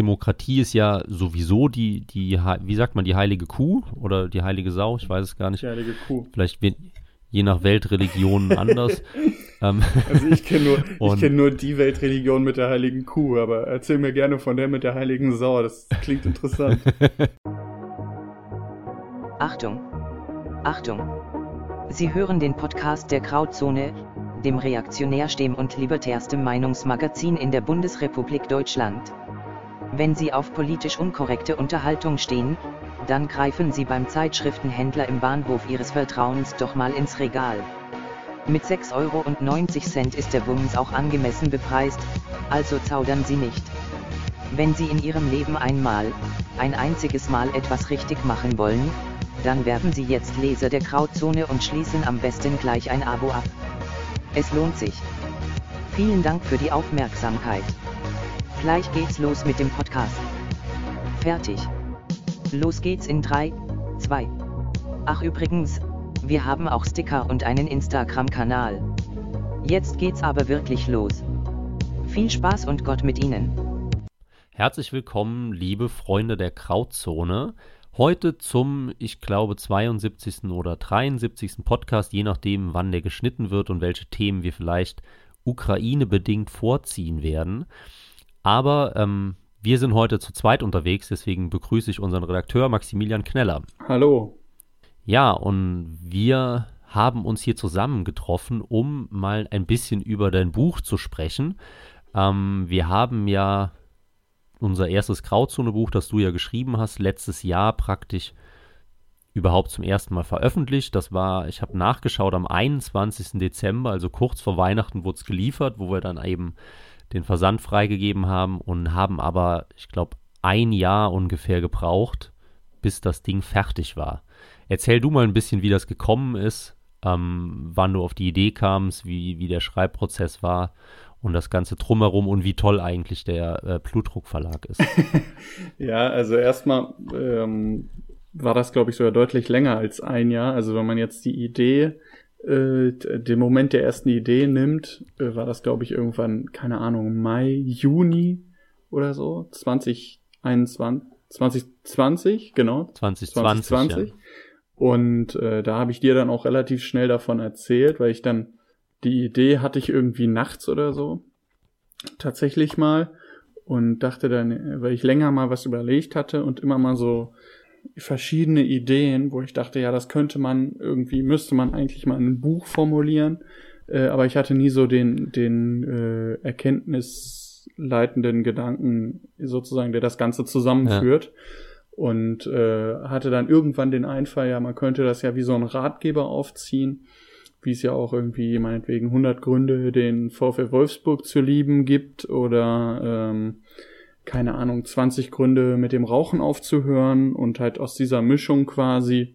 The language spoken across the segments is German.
Demokratie ist ja sowieso die, die, wie sagt man, die heilige Kuh oder die heilige Sau, ich weiß es gar nicht. Die heilige Kuh. Vielleicht je nach Weltreligion anders. Ähm, also ich kenne nur, kenn nur die Weltreligion mit der heiligen Kuh, aber erzähl mir gerne von der mit der heiligen Sau, das klingt interessant. Achtung! Achtung! Sie hören den Podcast der Krautzone, dem reaktionärsten und libertärsten Meinungsmagazin in der Bundesrepublik Deutschland. Wenn Sie auf politisch unkorrekte Unterhaltung stehen, dann greifen Sie beim Zeitschriftenhändler im Bahnhof Ihres Vertrauens doch mal ins Regal. Mit 6,90 Euro ist der Wumms auch angemessen bepreist, also zaudern Sie nicht. Wenn Sie in Ihrem Leben einmal, ein einziges Mal etwas richtig machen wollen, dann werden Sie jetzt Leser der Krautzone und schließen am besten gleich ein Abo ab. Es lohnt sich. Vielen Dank für die Aufmerksamkeit. Gleich geht's los mit dem Podcast. Fertig. Los geht's in 3, 2. Ach übrigens, wir haben auch Sticker und einen Instagram-Kanal. Jetzt geht's aber wirklich los. Viel Spaß und Gott mit Ihnen. Herzlich willkommen, liebe Freunde der Krautzone. Heute zum, ich glaube, 72. oder 73. Podcast, je nachdem, wann der geschnitten wird und welche Themen wir vielleicht Ukraine-bedingt vorziehen werden. Aber ähm, wir sind heute zu zweit unterwegs, deswegen begrüße ich unseren Redakteur Maximilian Kneller. Hallo. Ja, und wir haben uns hier zusammengetroffen, um mal ein bisschen über dein Buch zu sprechen. Ähm, wir haben ja unser erstes Grauzone-Buch, das du ja geschrieben hast, letztes Jahr praktisch überhaupt zum ersten Mal veröffentlicht. Das war, ich habe nachgeschaut, am 21. Dezember, also kurz vor Weihnachten wurde es geliefert, wo wir dann eben den Versand freigegeben haben und haben aber, ich glaube, ein Jahr ungefähr gebraucht, bis das Ding fertig war. Erzähl du mal ein bisschen, wie das gekommen ist, ähm, wann du auf die Idee kamst, wie, wie der Schreibprozess war und das Ganze drumherum und wie toll eigentlich der äh, Blutdruck ist. ja, also erstmal ähm, war das, glaube ich, sogar deutlich länger als ein Jahr. Also wenn man jetzt die Idee äh, den Moment der ersten Idee nimmt, äh, war das, glaube ich, irgendwann, keine Ahnung, Mai, Juni oder so, 2021, 2020, genau. 2020. 2020. Ja. Und äh, da habe ich dir dann auch relativ schnell davon erzählt, weil ich dann die Idee hatte ich irgendwie nachts oder so. Tatsächlich mal. Und dachte dann, weil ich länger mal was überlegt hatte und immer mal so verschiedene Ideen, wo ich dachte, ja, das könnte man irgendwie, müsste man eigentlich mal in ein Buch formulieren. Äh, aber ich hatte nie so den, den äh, erkenntnisleitenden Gedanken sozusagen, der das Ganze zusammenführt. Ja. Und äh, hatte dann irgendwann den Einfall, ja, man könnte das ja wie so ein Ratgeber aufziehen, wie es ja auch irgendwie meinetwegen 100 Gründe, den VfL Wolfsburg zu lieben gibt oder ähm, keine Ahnung, 20 Gründe mit dem Rauchen aufzuhören und halt aus dieser Mischung quasi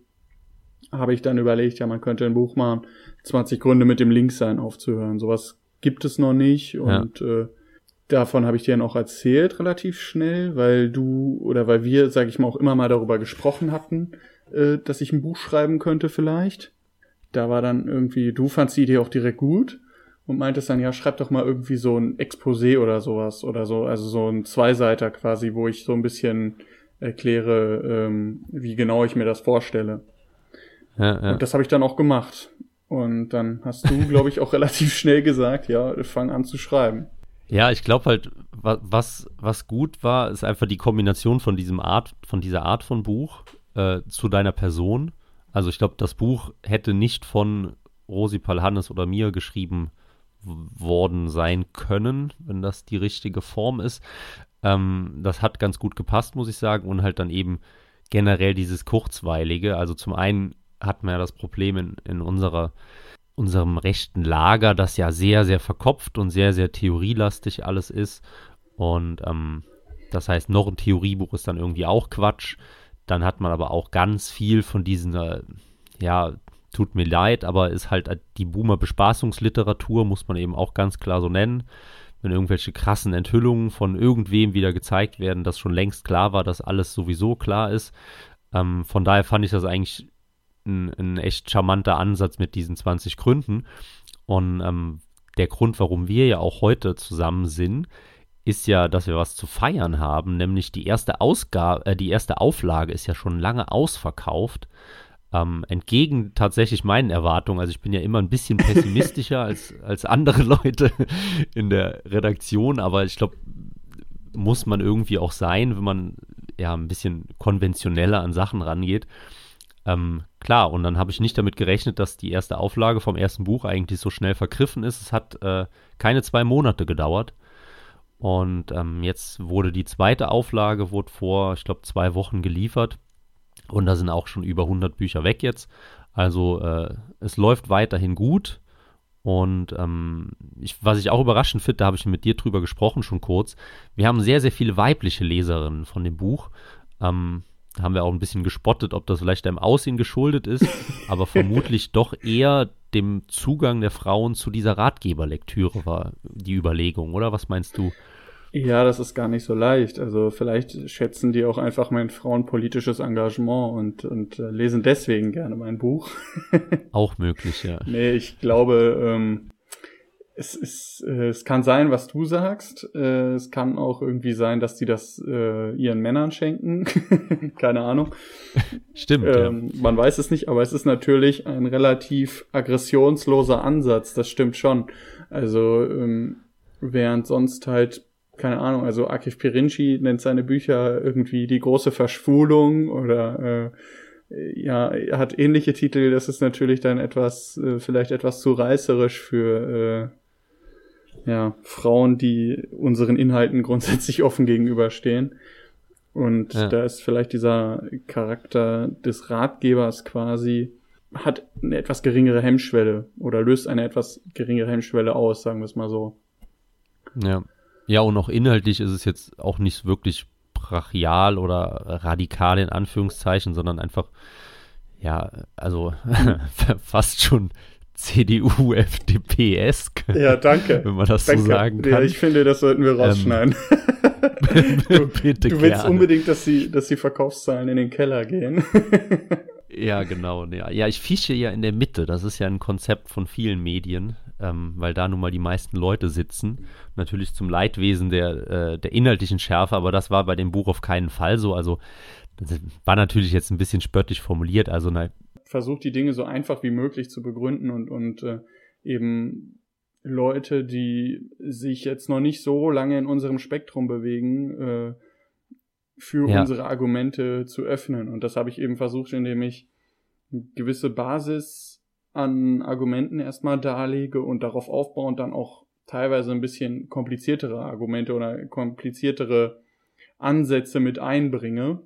habe ich dann überlegt, ja, man könnte ein Buch machen, 20 Gründe mit dem Linksein aufzuhören. Sowas gibt es noch nicht und ja. äh, davon habe ich dir dann auch erzählt relativ schnell, weil du oder weil wir, sage ich mal, auch immer mal darüber gesprochen hatten, äh, dass ich ein Buch schreiben könnte vielleicht. Da war dann irgendwie, du fandst die Idee auch direkt gut und meintest dann, ja, schreib doch mal irgendwie so ein Exposé oder sowas oder so, also so ein Zweiseiter quasi, wo ich so ein bisschen erkläre, ähm, wie genau ich mir das vorstelle. Ja, ja. Und das habe ich dann auch gemacht. Und dann hast du, glaube ich, auch relativ schnell gesagt, ja, fang an zu schreiben. Ja, ich glaube halt, was, was gut war, ist einfach die Kombination von diesem Art, von dieser Art von Buch äh, zu deiner Person. Also ich glaube, das Buch hätte nicht von Rosi Palhannes oder mir geschrieben worden sein können, wenn das die richtige Form ist. Ähm, das hat ganz gut gepasst, muss ich sagen. Und halt dann eben generell dieses Kurzweilige. Also zum einen hat man ja das Problem in, in unserer, unserem rechten Lager, das ja sehr, sehr verkopft und sehr, sehr theorielastig alles ist. Und ähm, das heißt, noch ein Theoriebuch ist dann irgendwie auch Quatsch. Dann hat man aber auch ganz viel von diesen, äh, ja, tut mir leid, aber ist halt die Boomer-Bespaßungsliteratur, muss man eben auch ganz klar so nennen. Wenn irgendwelche krassen Enthüllungen von irgendwem wieder gezeigt werden, dass schon längst klar war, dass alles sowieso klar ist. Ähm, von daher fand ich das eigentlich ein, ein, echt charmanter Ansatz mit diesen 20 Gründen. Und ähm, der Grund, warum wir ja auch heute zusammen sind, ist ja, dass wir was zu feiern haben, nämlich die erste Ausgabe, äh, die erste Auflage ist ja schon lange ausverkauft. Ähm, entgegen tatsächlich meinen Erwartungen, also ich bin ja immer ein bisschen pessimistischer als, als andere Leute in der Redaktion, aber ich glaube, muss man irgendwie auch sein, wenn man ja ein bisschen konventioneller an Sachen rangeht. Ähm, klar, und dann habe ich nicht damit gerechnet, dass die erste Auflage vom ersten Buch eigentlich so schnell vergriffen ist. Es hat äh, keine zwei Monate gedauert. Und ähm, jetzt wurde die zweite Auflage, wurde vor, ich glaube, zwei Wochen geliefert. Und da sind auch schon über 100 Bücher weg jetzt. Also äh, es läuft weiterhin gut. Und ähm, ich, was ich auch überraschend finde, da habe ich mit dir drüber gesprochen schon kurz. Wir haben sehr, sehr viele weibliche Leserinnen von dem Buch. Ähm, da haben wir auch ein bisschen gespottet, ob das vielleicht deinem Aussehen geschuldet ist, aber vermutlich doch eher dem Zugang der Frauen zu dieser Ratgeberlektüre war die Überlegung, oder? Was meinst du? Ja, das ist gar nicht so leicht. Also vielleicht schätzen die auch einfach mein frauenpolitisches Engagement und, und äh, lesen deswegen gerne mein Buch. auch möglich, ja. Nee, ich glaube, ähm, es, ist, äh, es kann sein, was du sagst. Äh, es kann auch irgendwie sein, dass die das äh, ihren Männern schenken. Keine Ahnung. Stimmt. Ähm, ja. Man weiß es nicht, aber es ist natürlich ein relativ aggressionsloser Ansatz. Das stimmt schon. Also ähm, während sonst halt keine Ahnung, also Akif Pirinci nennt seine Bücher irgendwie die große Verschwulung oder äh, ja, er hat ähnliche Titel, das ist natürlich dann etwas, äh, vielleicht etwas zu reißerisch für äh, ja, Frauen, die unseren Inhalten grundsätzlich offen gegenüberstehen. Und ja. da ist vielleicht dieser Charakter des Ratgebers quasi, hat eine etwas geringere Hemmschwelle oder löst eine etwas geringere Hemmschwelle aus, sagen wir es mal so. Ja. Ja, und auch inhaltlich ist es jetzt auch nicht wirklich brachial oder radikal in Anführungszeichen, sondern einfach, ja, also fast schon CDU, FDP-esk. Ja, danke. Wenn man das danke. so sagen kann. Ja, ich finde, das sollten wir rausschneiden. Ähm, du, Bitte du willst gerne. unbedingt, dass die, dass die Verkaufszahlen in den Keller gehen. ja, genau. Ja. ja, ich fische ja in der Mitte. Das ist ja ein Konzept von vielen Medien ähm, weil da nun mal die meisten Leute sitzen. Natürlich zum Leidwesen der, äh, der inhaltlichen Schärfe, aber das war bei dem Buch auf keinen Fall so. Also das war natürlich jetzt ein bisschen spöttisch formuliert. Also na, versucht die Dinge so einfach wie möglich zu begründen und, und äh, eben Leute, die sich jetzt noch nicht so lange in unserem Spektrum bewegen, äh, für ja. unsere Argumente zu öffnen. Und das habe ich eben versucht, indem ich eine gewisse Basis an Argumenten erstmal darlege und darauf aufbauend dann auch teilweise ein bisschen kompliziertere Argumente oder kompliziertere Ansätze mit einbringe.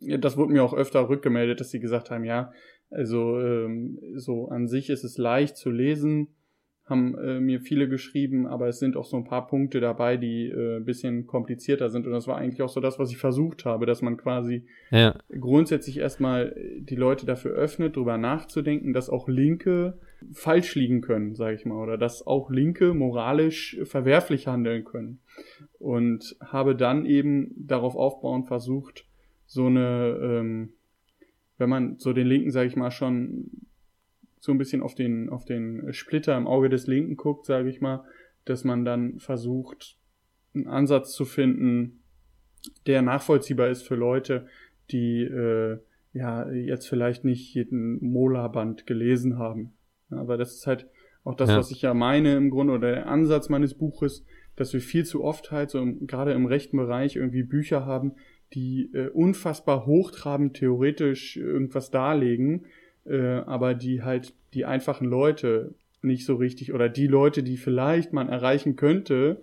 Das wurde mir auch öfter rückgemeldet, dass sie gesagt haben, ja, also ähm, so an sich ist es leicht zu lesen, haben äh, mir viele geschrieben, aber es sind auch so ein paar Punkte dabei, die äh, bisschen komplizierter sind. Und das war eigentlich auch so das, was ich versucht habe, dass man quasi ja. grundsätzlich erstmal die Leute dafür öffnet, drüber nachzudenken, dass auch Linke falsch liegen können, sage ich mal, oder dass auch Linke moralisch verwerflich handeln können. Und habe dann eben darauf aufbauend versucht, so eine, ähm, wenn man so den Linken, sage ich mal, schon so ein bisschen auf den, auf den Splitter im Auge des Linken guckt, sage ich mal, dass man dann versucht, einen Ansatz zu finden, der nachvollziehbar ist für Leute, die äh, ja jetzt vielleicht nicht jeden Mola-Band gelesen haben. aber das ist halt auch das, ja. was ich ja meine im Grunde oder der Ansatz meines Buches, dass wir viel zu oft halt so im, gerade im rechten Bereich irgendwie Bücher haben, die äh, unfassbar hochtrabend theoretisch irgendwas darlegen, äh, aber die halt die einfachen Leute nicht so richtig oder die Leute, die vielleicht man erreichen könnte,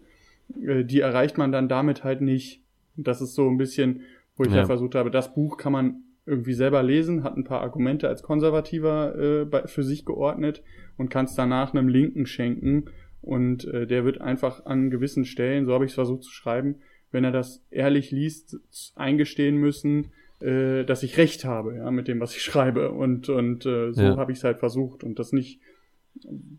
äh, die erreicht man dann damit halt nicht. Das ist so ein bisschen, wo ich ja. halt versucht habe, das Buch kann man irgendwie selber lesen, hat ein paar Argumente als Konservativer äh, bei, für sich geordnet und kann es danach einem Linken schenken und äh, der wird einfach an gewissen Stellen, so habe ich es versucht zu schreiben, wenn er das ehrlich liest, eingestehen müssen, äh, dass ich recht habe, ja, mit dem, was ich schreibe. Und, und äh, so ja. habe ich es halt versucht und das nicht,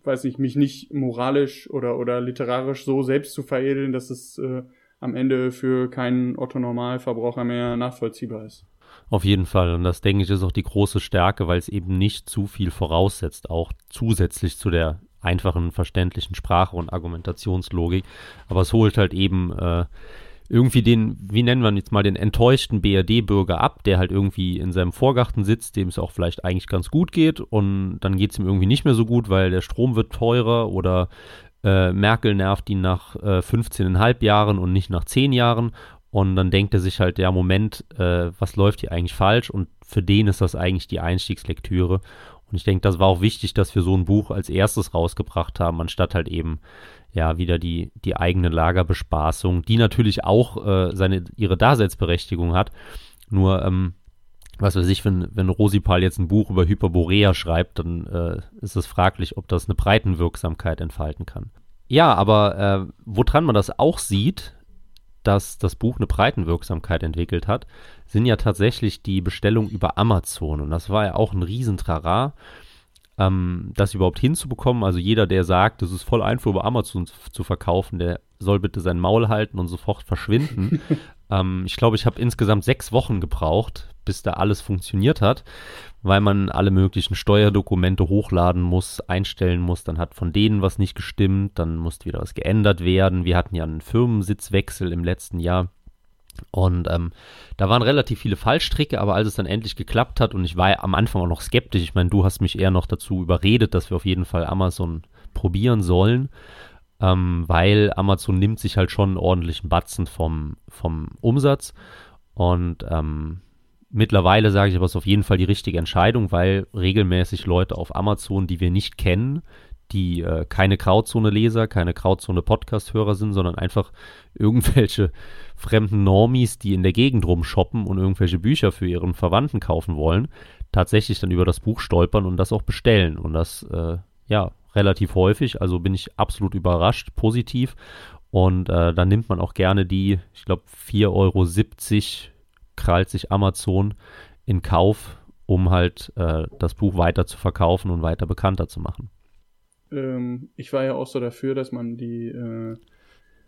weiß ich, mich nicht moralisch oder, oder literarisch so selbst zu veredeln, dass es äh, am Ende für keinen Otto-Normalverbraucher mehr nachvollziehbar ist. Auf jeden Fall. Und das, denke ich, ist auch die große Stärke, weil es eben nicht zu viel voraussetzt, auch zusätzlich zu der einfachen, verständlichen Sprache und Argumentationslogik. Aber es holt halt eben äh, irgendwie den, wie nennen wir jetzt mal, den enttäuschten BRD-Bürger ab, der halt irgendwie in seinem Vorgarten sitzt, dem es auch vielleicht eigentlich ganz gut geht und dann geht es ihm irgendwie nicht mehr so gut, weil der Strom wird teurer oder äh, Merkel nervt ihn nach äh, 15,5 Jahren und nicht nach 10 Jahren und dann denkt er sich halt, ja, Moment, äh, was läuft hier eigentlich falsch? Und für den ist das eigentlich die Einstiegslektüre. Und ich denke, das war auch wichtig, dass wir so ein Buch als erstes rausgebracht haben, anstatt halt eben ja wieder die, die eigene Lagerbespaßung, die natürlich auch äh, seine, ihre Daseinsberechtigung hat. Nur, ähm, was weiß ich, wenn, wenn Rosipal jetzt ein Buch über Hyperborea schreibt, dann äh, ist es fraglich, ob das eine Breitenwirksamkeit entfalten kann. Ja, aber äh, woran man das auch sieht, dass das Buch eine Breitenwirksamkeit entwickelt hat, sind ja tatsächlich die Bestellungen über Amazon. Und das war ja auch ein Riesentrara ähm, das überhaupt hinzubekommen. Also jeder, der sagt, es ist voll einfach über Amazon zu verkaufen, der soll bitte sein Maul halten und sofort verschwinden. ähm, ich glaube, ich habe insgesamt sechs Wochen gebraucht, bis da alles funktioniert hat, weil man alle möglichen Steuerdokumente hochladen muss, einstellen muss. Dann hat von denen was nicht gestimmt, dann musste wieder was geändert werden. Wir hatten ja einen Firmensitzwechsel im letzten Jahr. Und ähm, da waren relativ viele Fallstricke, aber als es dann endlich geklappt hat und ich war am Anfang auch noch skeptisch, ich meine, du hast mich eher noch dazu überredet, dass wir auf jeden Fall Amazon probieren sollen, ähm, weil Amazon nimmt sich halt schon einen ordentlichen Batzen vom, vom Umsatz. Und ähm, mittlerweile sage ich aber, es ist auf jeden Fall die richtige Entscheidung, weil regelmäßig Leute auf Amazon, die wir nicht kennen, die äh, keine Grauzone-Leser, keine Grauzone-Podcast-Hörer sind, sondern einfach irgendwelche fremden Normis, die in der Gegend rumshoppen und irgendwelche Bücher für ihren Verwandten kaufen wollen, tatsächlich dann über das Buch stolpern und das auch bestellen. Und das, äh, ja, relativ häufig. Also bin ich absolut überrascht, positiv. Und äh, dann nimmt man auch gerne die, ich glaube, 4,70 Euro krallt sich Amazon in Kauf, um halt äh, das Buch weiter zu verkaufen und weiter bekannter zu machen ähm, ich war ja auch so dafür, dass man die, äh,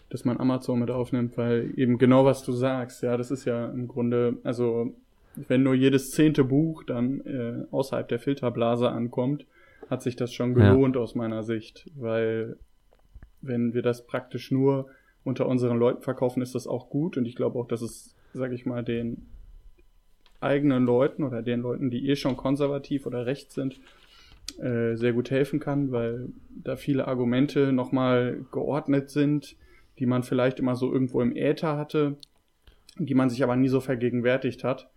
dass man Amazon mit aufnimmt, weil eben genau was du sagst, ja, das ist ja im Grunde, also wenn nur jedes zehnte Buch dann äh, außerhalb der Filterblase ankommt, hat sich das schon gelohnt ja. aus meiner Sicht, weil wenn wir das praktisch nur unter unseren Leuten verkaufen, ist das auch gut und ich glaube auch, dass es, sag ich mal, den eigenen Leuten oder den Leuten, die eh schon konservativ oder rechts sind, äh, sehr gut helfen kann, weil da viele Argumente nochmal geordnet sind, die man vielleicht immer so irgendwo im Äther hatte, die man sich aber nie so vergegenwärtigt hat.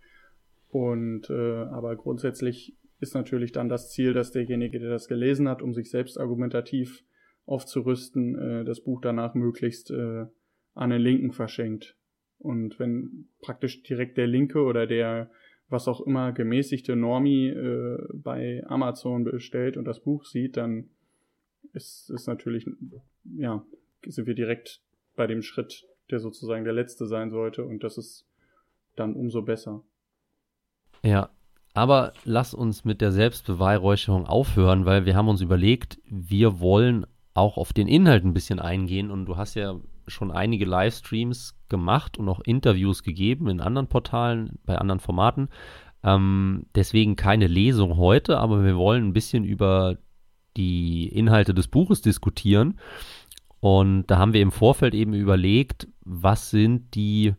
Und äh, aber grundsätzlich ist natürlich dann das Ziel, dass derjenige, der das gelesen hat, um sich selbst argumentativ aufzurüsten, äh, das Buch danach möglichst äh, an den Linken verschenkt. Und wenn praktisch direkt der Linke oder der was auch immer gemäßigte Normie äh, bei Amazon bestellt und das Buch sieht, dann ist es natürlich, ja, sind wir direkt bei dem Schritt, der sozusagen der letzte sein sollte und das ist dann umso besser. Ja, aber lass uns mit der Selbstbeweihräucherung aufhören, weil wir haben uns überlegt, wir wollen auch auf den Inhalt ein bisschen eingehen und du hast ja schon einige Livestreams gemacht und auch Interviews gegeben in anderen Portalen, bei anderen Formaten. Ähm, deswegen keine Lesung heute, aber wir wollen ein bisschen über die Inhalte des Buches diskutieren. Und da haben wir im Vorfeld eben überlegt, was sind die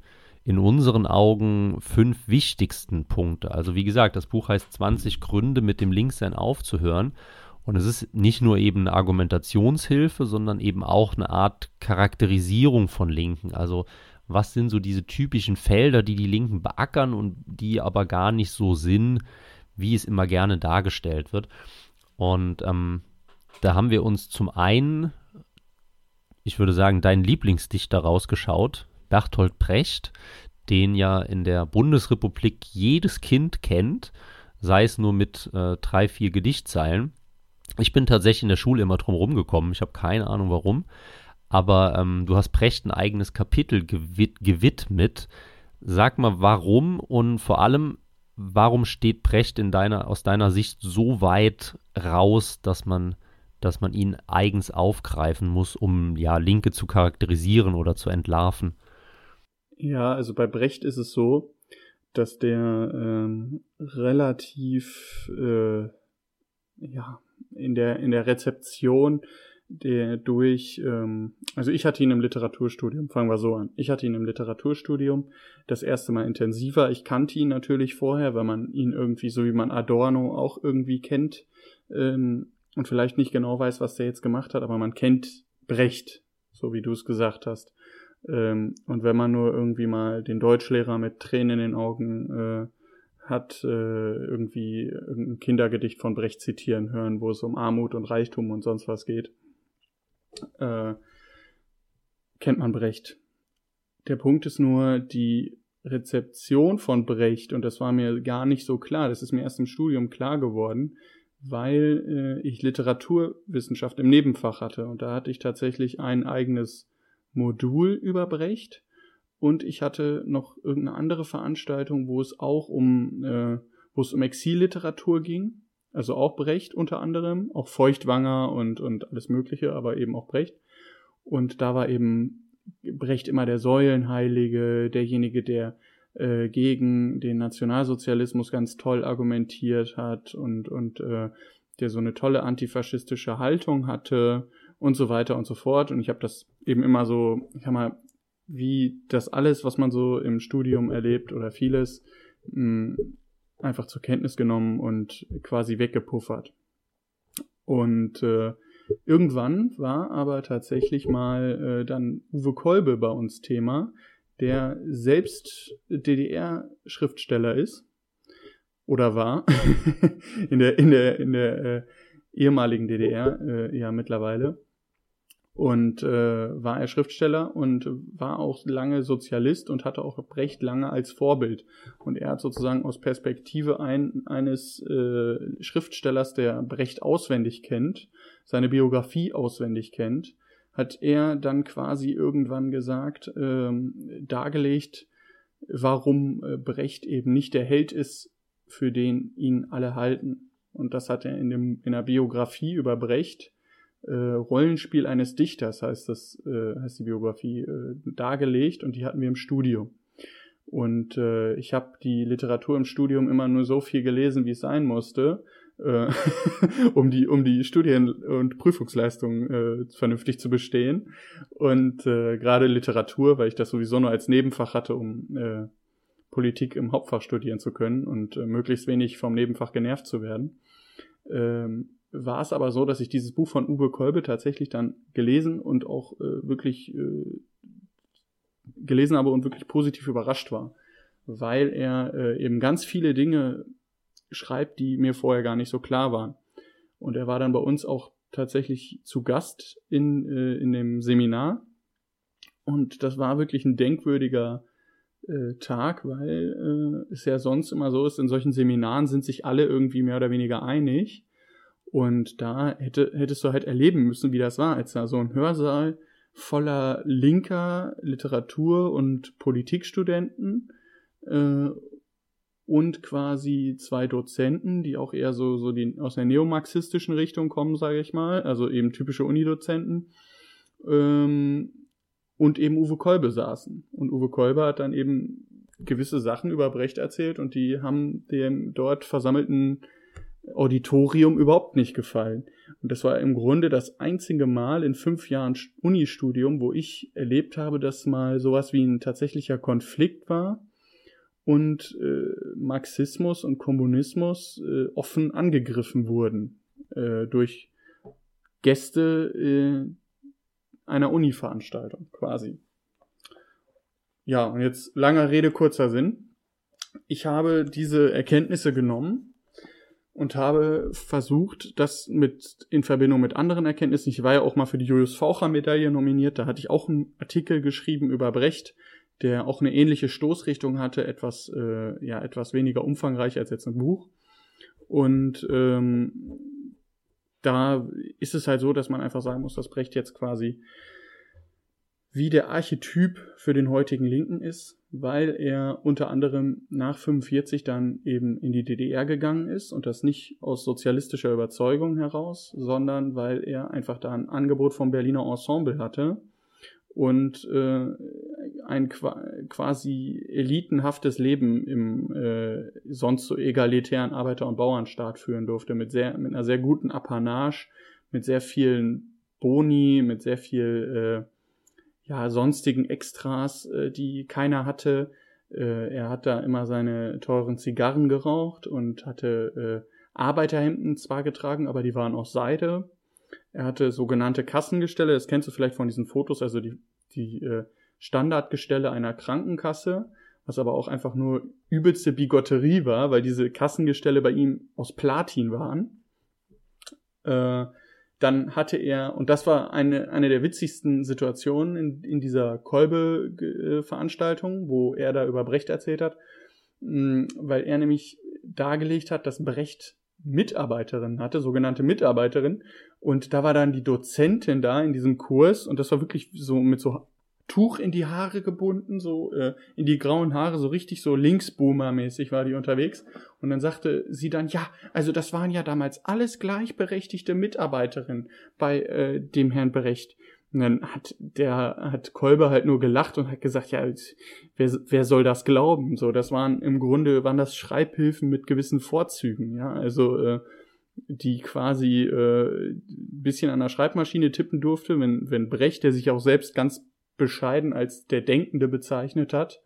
in unseren Augen fünf wichtigsten Punkte. Also wie gesagt, das Buch heißt 20 Gründe, mit dem Linksein aufzuhören. Und es ist nicht nur eben eine Argumentationshilfe, sondern eben auch eine Art Charakterisierung von Linken. Also was sind so diese typischen Felder, die die Linken beackern und die aber gar nicht so sind, wie es immer gerne dargestellt wird. Und ähm, da haben wir uns zum einen, ich würde sagen, deinen Lieblingsdichter rausgeschaut, Bertolt Brecht, den ja in der Bundesrepublik jedes Kind kennt, sei es nur mit äh, drei, vier Gedichtzeilen. Ich bin tatsächlich in der Schule immer drum rumgekommen. Ich habe keine Ahnung warum. Aber ähm, du hast Precht ein eigenes Kapitel gewid gewidmet. Sag mal, warum und vor allem, warum steht Precht in deiner, aus deiner Sicht so weit raus, dass man, dass man ihn eigens aufgreifen muss, um ja Linke zu charakterisieren oder zu entlarven? Ja, also bei Brecht ist es so, dass der ähm, relativ äh, ja, in der, in der Rezeption der durch, ähm, also ich hatte ihn im Literaturstudium, fangen wir so an. Ich hatte ihn im Literaturstudium das erste Mal intensiver. Ich kannte ihn natürlich vorher, weil man ihn irgendwie, so wie man Adorno auch irgendwie kennt ähm, und vielleicht nicht genau weiß, was der jetzt gemacht hat, aber man kennt Brecht, so wie du es gesagt hast. Ähm, und wenn man nur irgendwie mal den Deutschlehrer mit Tränen in den Augen äh, hat äh, irgendwie ein Kindergedicht von Brecht zitieren hören, wo es um Armut und Reichtum und sonst was geht äh, kennt man Brecht. Der Punkt ist nur, die Rezeption von Brecht, und das war mir gar nicht so klar, das ist mir erst im Studium klar geworden, weil äh, ich Literaturwissenschaft im Nebenfach hatte. Und da hatte ich tatsächlich ein eigenes Modul über Brecht. Und ich hatte noch irgendeine andere Veranstaltung, wo es auch um, äh, wo es um Exilliteratur ging also auch Brecht unter anderem, auch Feuchtwanger und, und alles Mögliche, aber eben auch Brecht. Und da war eben Brecht immer der Säulenheilige, derjenige, der äh, gegen den Nationalsozialismus ganz toll argumentiert hat und, und äh, der so eine tolle antifaschistische Haltung hatte und so weiter und so fort. Und ich habe das eben immer so, ich sag mal, wie das alles, was man so im Studium erlebt oder vieles, mh, einfach zur Kenntnis genommen und quasi weggepuffert. Und äh, irgendwann war aber tatsächlich mal äh, dann Uwe Kolbe bei uns Thema, der selbst DDR-Schriftsteller ist oder war in der in der in der äh, ehemaligen DDR äh, ja mittlerweile und äh, war er Schriftsteller und war auch lange Sozialist und hatte auch Brecht lange als Vorbild. Und er hat sozusagen aus Perspektive ein, eines äh, Schriftstellers, der Brecht auswendig kennt, seine Biografie auswendig kennt, hat er dann quasi irgendwann gesagt, ähm, dargelegt, warum äh, Brecht eben nicht der Held ist, für den ihn alle halten. Und das hat er in, dem, in der Biografie über Brecht äh, Rollenspiel eines Dichters, heißt das, äh, heißt die Biografie, äh, dargelegt und die hatten wir im Studium. Und äh, ich habe die Literatur im Studium immer nur so viel gelesen, wie es sein musste, äh, um die um die Studien- und Prüfungsleistungen äh, vernünftig zu bestehen. Und äh, gerade Literatur, weil ich das sowieso nur als Nebenfach hatte, um äh, Politik im Hauptfach studieren zu können und äh, möglichst wenig vom Nebenfach genervt zu werden. Ähm, war es aber so, dass ich dieses Buch von Uwe Kolbe tatsächlich dann gelesen und auch äh, wirklich äh, gelesen habe und wirklich positiv überrascht war, weil er äh, eben ganz viele Dinge schreibt, die mir vorher gar nicht so klar waren. Und er war dann bei uns auch tatsächlich zu Gast in, äh, in dem Seminar. Und das war wirklich ein denkwürdiger äh, Tag, weil äh, es ja sonst immer so ist, in solchen Seminaren sind sich alle irgendwie mehr oder weniger einig. Und da hätte, hättest du halt erleben müssen, wie das war, als da so ein Hörsaal voller linker Literatur- und Politikstudenten äh, und quasi zwei Dozenten, die auch eher so, so die, aus der neomarxistischen Richtung kommen, sage ich mal, also eben typische Unidozenten, ähm, und eben Uwe Kolbe saßen. Und Uwe Kolbe hat dann eben gewisse Sachen über Brecht erzählt und die haben dem dort versammelten Auditorium überhaupt nicht gefallen. Und das war im Grunde das einzige Mal in fünf Jahren Unistudium, wo ich erlebt habe, dass mal sowas wie ein tatsächlicher Konflikt war und äh, Marxismus und Kommunismus äh, offen angegriffen wurden äh, durch Gäste äh, einer Uni-Veranstaltung quasi. Ja, und jetzt langer Rede, kurzer Sinn. Ich habe diese Erkenntnisse genommen und habe versucht, das mit in Verbindung mit anderen Erkenntnissen. Ich war ja auch mal für die Julius Faucher Medaille nominiert. Da hatte ich auch einen Artikel geschrieben über Brecht, der auch eine ähnliche Stoßrichtung hatte, etwas äh, ja etwas weniger umfangreich als jetzt ein Buch. Und ähm, da ist es halt so, dass man einfach sagen muss, dass Brecht jetzt quasi wie der Archetyp für den heutigen Linken ist, weil er unter anderem nach 45 dann eben in die DDR gegangen ist und das nicht aus sozialistischer Überzeugung heraus, sondern weil er einfach da ein Angebot vom Berliner Ensemble hatte und äh, ein quasi elitenhaftes Leben im äh, sonst so egalitären Arbeiter- und Bauernstaat führen durfte, mit sehr, mit einer sehr guten Apanage, mit sehr vielen Boni, mit sehr viel äh, ja sonstigen Extras, äh, die keiner hatte. Äh, er hat da immer seine teuren Zigarren geraucht und hatte äh, Arbeiterhemden zwar getragen, aber die waren aus Seide. Er hatte sogenannte Kassengestelle, das kennst du vielleicht von diesen Fotos, also die, die äh, Standardgestelle einer Krankenkasse, was aber auch einfach nur übelste Bigotterie war, weil diese Kassengestelle bei ihm aus Platin waren. Äh, dann hatte er, und das war eine, eine der witzigsten Situationen in, in dieser Kolbe-Veranstaltung, wo er da über Brecht erzählt hat, mh, weil er nämlich dargelegt hat, dass Brecht Mitarbeiterin hatte, sogenannte Mitarbeiterin. Und da war dann die Dozentin da in diesem Kurs und das war wirklich so mit so Tuch in die Haare gebunden, so äh, in die grauen Haare, so richtig so Linksboomer-mäßig war die unterwegs. Und dann sagte sie dann, ja, also das waren ja damals alles gleichberechtigte Mitarbeiterinnen bei äh, dem Herrn Berecht. Und dann hat der, hat Kolber halt nur gelacht und hat gesagt, ja, wer, wer soll das glauben? So, das waren im Grunde, waren das Schreibhilfen mit gewissen Vorzügen, ja, also, äh, die quasi äh, bisschen an der Schreibmaschine tippen durfte, wenn, wenn Brecht, der sich auch selbst ganz bescheiden als der Denkende bezeichnet hat,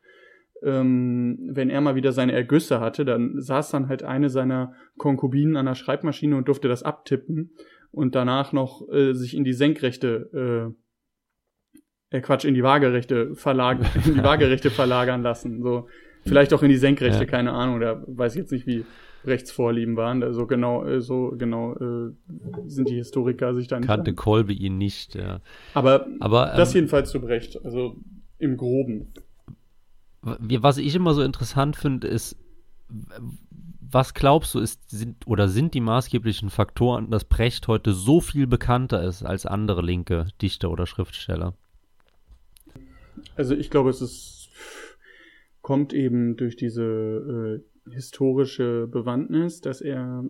ähm, wenn er mal wieder seine Ergüsse hatte, dann saß dann halt eine seiner Konkubinen an der Schreibmaschine und durfte das abtippen und danach noch äh, sich in die senkrechte, äh, äh Quatsch, in die waagerechte verlagern, in die waagerechte verlagern lassen. So, vielleicht auch in die senkrechte, ja. keine Ahnung, da weiß ich jetzt nicht, wie Rechtsvorlieben waren. Also genau, äh, so genau äh, sind die Historiker sich dann kannte Kolbe ihn nicht. Ja. Aber, Aber das ähm, jedenfalls zu Brecht, also im Groben. Was ich immer so interessant finde, ist was glaubst du, ist, sind oder sind die maßgeblichen Faktoren, dass Brecht heute so viel bekannter ist als andere linke Dichter oder Schriftsteller? Also ich glaube, es ist, kommt eben durch diese äh, historische Bewandtnis, dass er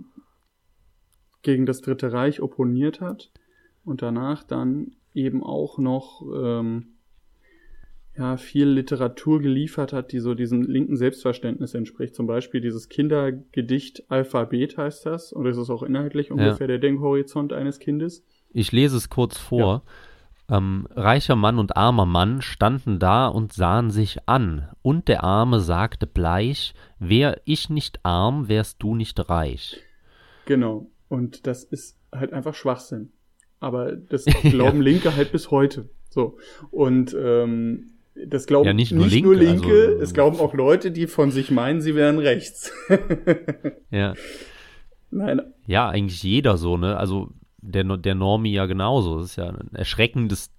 gegen das Dritte Reich opponiert hat und danach dann eben auch noch ähm, ja, viel Literatur geliefert hat, die so diesem linken Selbstverständnis entspricht. Zum Beispiel dieses Kindergedicht Alphabet heißt das. Und das ist auch inhaltlich ungefähr ja. der Denkhorizont eines Kindes. Ich lese es kurz vor. Ja. Ähm, reicher Mann und armer Mann standen da und sahen sich an. Und der Arme sagte bleich, wär ich nicht arm, wärst du nicht reich. Genau. Und das ist halt einfach Schwachsinn. Aber das glauben ja. Linke halt bis heute. So. Und ähm, das glauben ja, nicht nur nicht Linke. Nur Linke also, es glauben auch Leute, die von sich meinen, sie wären rechts. ja. Nein. Ja, eigentlich jeder so, ne? Also der, der Normie ja genauso. Das ist ja ein erschreckendes,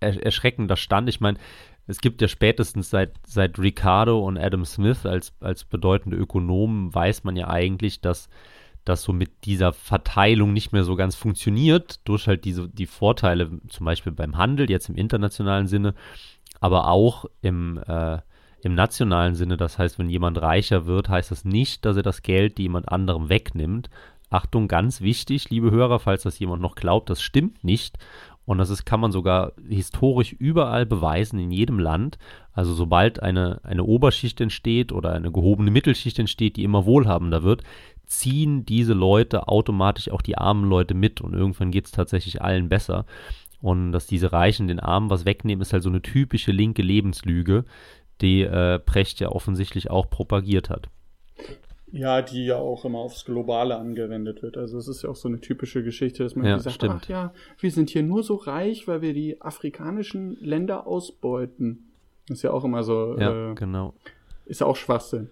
er, erschreckender Stand. Ich meine, es gibt ja spätestens seit, seit Ricardo und Adam Smith als, als bedeutende Ökonomen, weiß man ja eigentlich, dass das so mit dieser Verteilung nicht mehr so ganz funktioniert, durch halt diese, die Vorteile, zum Beispiel beim Handel, jetzt im internationalen Sinne, aber auch im, äh, im nationalen Sinne. Das heißt, wenn jemand reicher wird, heißt das nicht, dass er das Geld jemand anderem wegnimmt. Achtung, ganz wichtig, liebe Hörer, falls das jemand noch glaubt, das stimmt nicht. Und das ist, kann man sogar historisch überall beweisen, in jedem Land. Also sobald eine, eine Oberschicht entsteht oder eine gehobene Mittelschicht entsteht, die immer wohlhabender wird, ziehen diese Leute automatisch auch die armen Leute mit und irgendwann geht es tatsächlich allen besser. Und dass diese Reichen den Armen was wegnehmen, ist halt so eine typische linke Lebenslüge, die äh, Precht ja offensichtlich auch propagiert hat. Ja, die ja auch immer aufs Globale angewendet wird. Also es ist ja auch so eine typische Geschichte, dass man ja, sagt, stimmt. ach ja, wir sind hier nur so reich, weil wir die afrikanischen Länder ausbeuten. ist ja auch immer so. Ja, äh, genau. Ist ja auch Schwachsinn.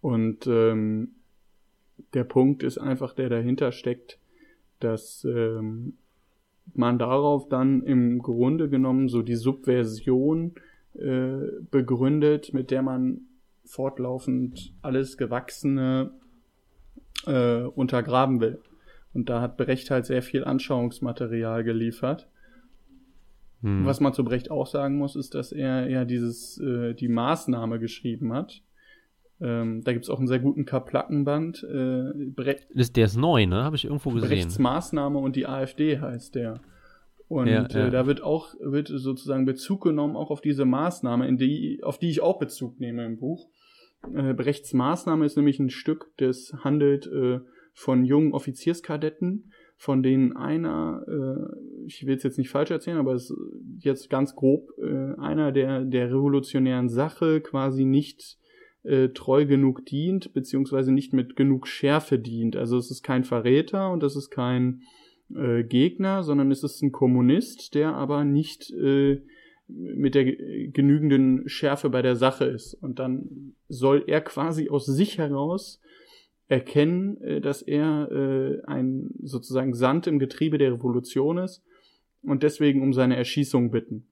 Und ähm, der Punkt ist einfach, der dahinter steckt, dass ähm, man darauf dann im Grunde genommen so die Subversion äh, begründet, mit der man fortlaufend alles Gewachsene äh, untergraben will. Und da hat Brecht halt sehr viel Anschauungsmaterial geliefert. Hm. Was man zu Brecht auch sagen muss, ist, dass er ja dieses, äh, die Maßnahme geschrieben hat. Ähm, da gibt's auch einen sehr guten Kaplackenband. Äh, ist, der ist neu, ne? Habe ich irgendwo gesehen. Rechtsmaßnahme und die AfD heißt der. Und ja, ja. Äh, da wird auch, wird sozusagen Bezug genommen auch auf diese Maßnahme, in die, auf die ich auch Bezug nehme im Buch. Äh, Brechts Maßnahme ist nämlich ein Stück, das handelt äh, von jungen Offizierskadetten, von denen einer, äh, ich will es jetzt nicht falsch erzählen, aber es ist jetzt ganz grob, äh, einer der, der revolutionären Sache quasi nicht äh, treu genug dient, beziehungsweise nicht mit genug Schärfe dient. Also es ist kein Verräter und es ist kein äh, Gegner, sondern es ist ein Kommunist, der aber nicht äh, mit der genügenden Schärfe bei der Sache ist. Und dann soll er quasi aus sich heraus erkennen, äh, dass er äh, ein sozusagen Sand im Getriebe der Revolution ist und deswegen um seine Erschießung bitten.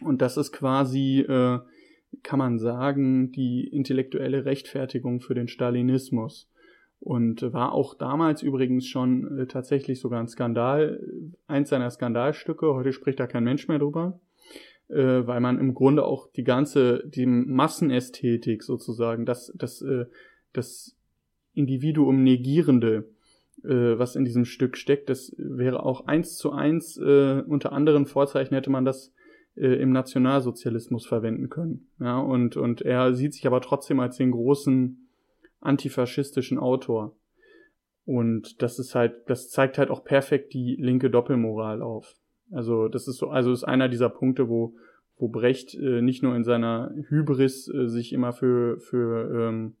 Und das ist quasi äh, kann man sagen, die intellektuelle Rechtfertigung für den Stalinismus. Und war auch damals übrigens schon äh, tatsächlich sogar ein Skandal, eins seiner Skandalstücke. Heute spricht da kein Mensch mehr drüber, äh, weil man im Grunde auch die ganze, die Massenästhetik sozusagen, das, das, äh, das Individuum negierende, äh, was in diesem Stück steckt, das wäre auch eins zu eins, äh, unter anderen Vorzeichen hätte man das äh, im Nationalsozialismus verwenden können. Ja, und, und er sieht sich aber trotzdem als den großen antifaschistischen Autor. Und das ist halt, das zeigt halt auch perfekt die linke Doppelmoral auf. Also das ist so, also ist einer dieser Punkte, wo wo Brecht äh, nicht nur in seiner Hybris äh, sich immer für für ähm,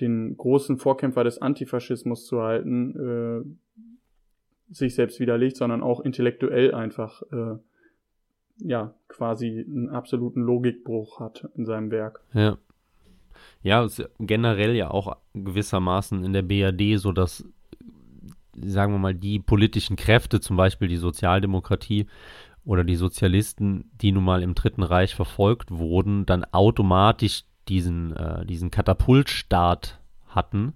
den großen Vorkämpfer des Antifaschismus zu halten, äh, sich selbst widerlegt, sondern auch intellektuell einfach äh, ja, quasi einen absoluten Logikbruch hat in seinem Werk. Ja. Ja, generell ja auch gewissermaßen in der BRD so, dass, sagen wir mal, die politischen Kräfte, zum Beispiel die Sozialdemokratie oder die Sozialisten, die nun mal im Dritten Reich verfolgt wurden, dann automatisch diesen, äh, diesen Katapultstart hatten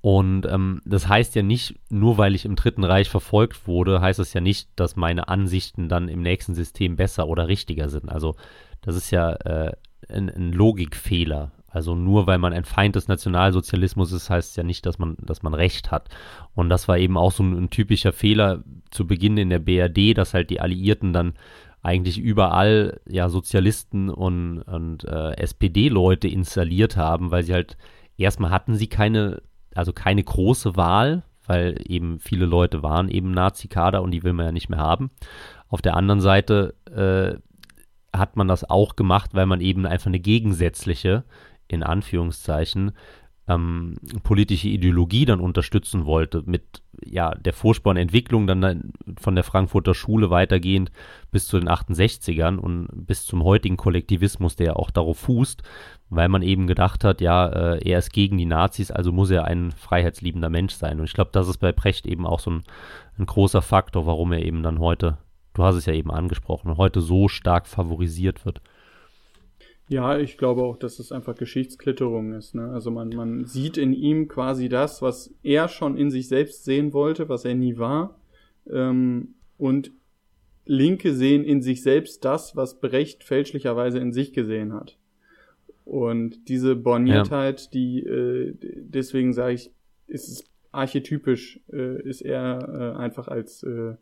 und ähm, das heißt ja nicht, nur weil ich im Dritten Reich verfolgt wurde, heißt es ja nicht, dass meine Ansichten dann im nächsten System besser oder richtiger sind. Also das ist ja äh, ein, ein Logikfehler. Also nur weil man ein Feind des Nationalsozialismus ist, heißt es ja nicht, dass man, dass man Recht hat. Und das war eben auch so ein, ein typischer Fehler zu Beginn in der BRD, dass halt die Alliierten dann eigentlich überall ja Sozialisten und, und äh, SPD-Leute installiert haben, weil sie halt erstmal hatten sie keine also keine große Wahl, weil eben viele Leute waren eben Nazi-Kader und die will man ja nicht mehr haben. Auf der anderen Seite äh, hat man das auch gemacht, weil man eben einfach eine gegensätzliche, in Anführungszeichen, ähm, politische Ideologie dann unterstützen wollte, mit ja, der Vorspornentwicklung dann von der Frankfurter Schule weitergehend bis zu den 68ern und bis zum heutigen Kollektivismus, der auch darauf fußt, weil man eben gedacht hat, ja, äh, er ist gegen die Nazis, also muss er ein freiheitsliebender Mensch sein. Und ich glaube, das ist bei Precht eben auch so ein, ein großer Faktor, warum er eben dann heute, du hast es ja eben angesprochen, heute so stark favorisiert wird. Ja, ich glaube auch, dass es einfach Geschichtsklitterung ist. Ne? Also man, man sieht in ihm quasi das, was er schon in sich selbst sehen wollte, was er nie war. Ähm, und Linke sehen in sich selbst das, was Brecht fälschlicherweise in sich gesehen hat. Und diese Borniertheit, ja. die, äh, deswegen sage ich, ist es archetypisch, äh, ist er äh, einfach als äh,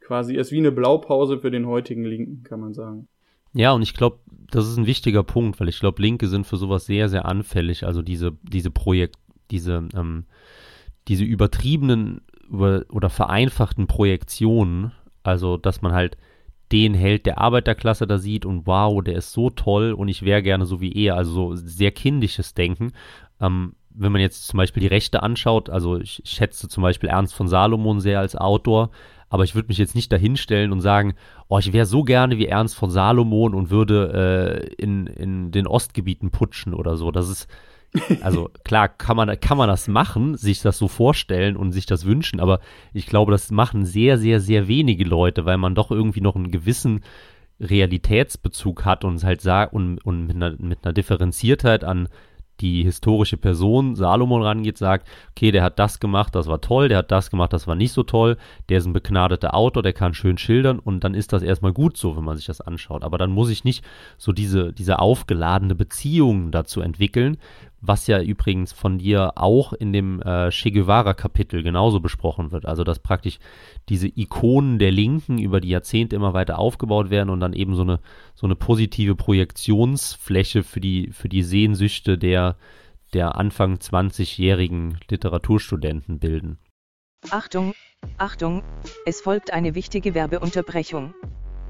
quasi, ist wie eine Blaupause für den heutigen Linken, kann man sagen. Ja, und ich glaube, das ist ein wichtiger Punkt, weil ich glaube, Linke sind für sowas sehr, sehr anfällig. Also diese, diese Projekt, diese, ähm, diese übertriebenen über, oder vereinfachten Projektionen, also dass man halt den Held der Arbeiterklasse da sieht und wow, der ist so toll und ich wäre gerne so wie er, also so sehr kindisches Denken. Ähm, wenn man jetzt zum Beispiel die Rechte anschaut, also ich schätze zum Beispiel Ernst von Salomon sehr als Autor, aber ich würde mich jetzt nicht dahinstellen und sagen, oh, ich wäre so gerne wie Ernst von Salomon und würde äh, in, in den Ostgebieten putschen oder so. Das ist, also klar kann man, kann man das machen, sich das so vorstellen und sich das wünschen, aber ich glaube, das machen sehr, sehr, sehr wenige Leute, weil man doch irgendwie noch einen gewissen Realitätsbezug hat und halt sagt und, und mit, einer, mit einer Differenziertheit an die historische Person Salomon rangeht, sagt, okay, der hat das gemacht, das war toll, der hat das gemacht, das war nicht so toll, der ist ein begnadeter Autor, der kann schön schildern und dann ist das erstmal gut so, wenn man sich das anschaut. Aber dann muss ich nicht so diese, diese aufgeladene Beziehung dazu entwickeln, was ja übrigens von dir auch in dem äh, Che Guevara-Kapitel genauso besprochen wird. Also dass praktisch diese Ikonen der Linken über die Jahrzehnte immer weiter aufgebaut werden und dann eben so eine, so eine positive Projektionsfläche für die, für die Sehnsüchte der, der Anfang 20-jährigen Literaturstudenten bilden. Achtung, Achtung, es folgt eine wichtige Werbeunterbrechung.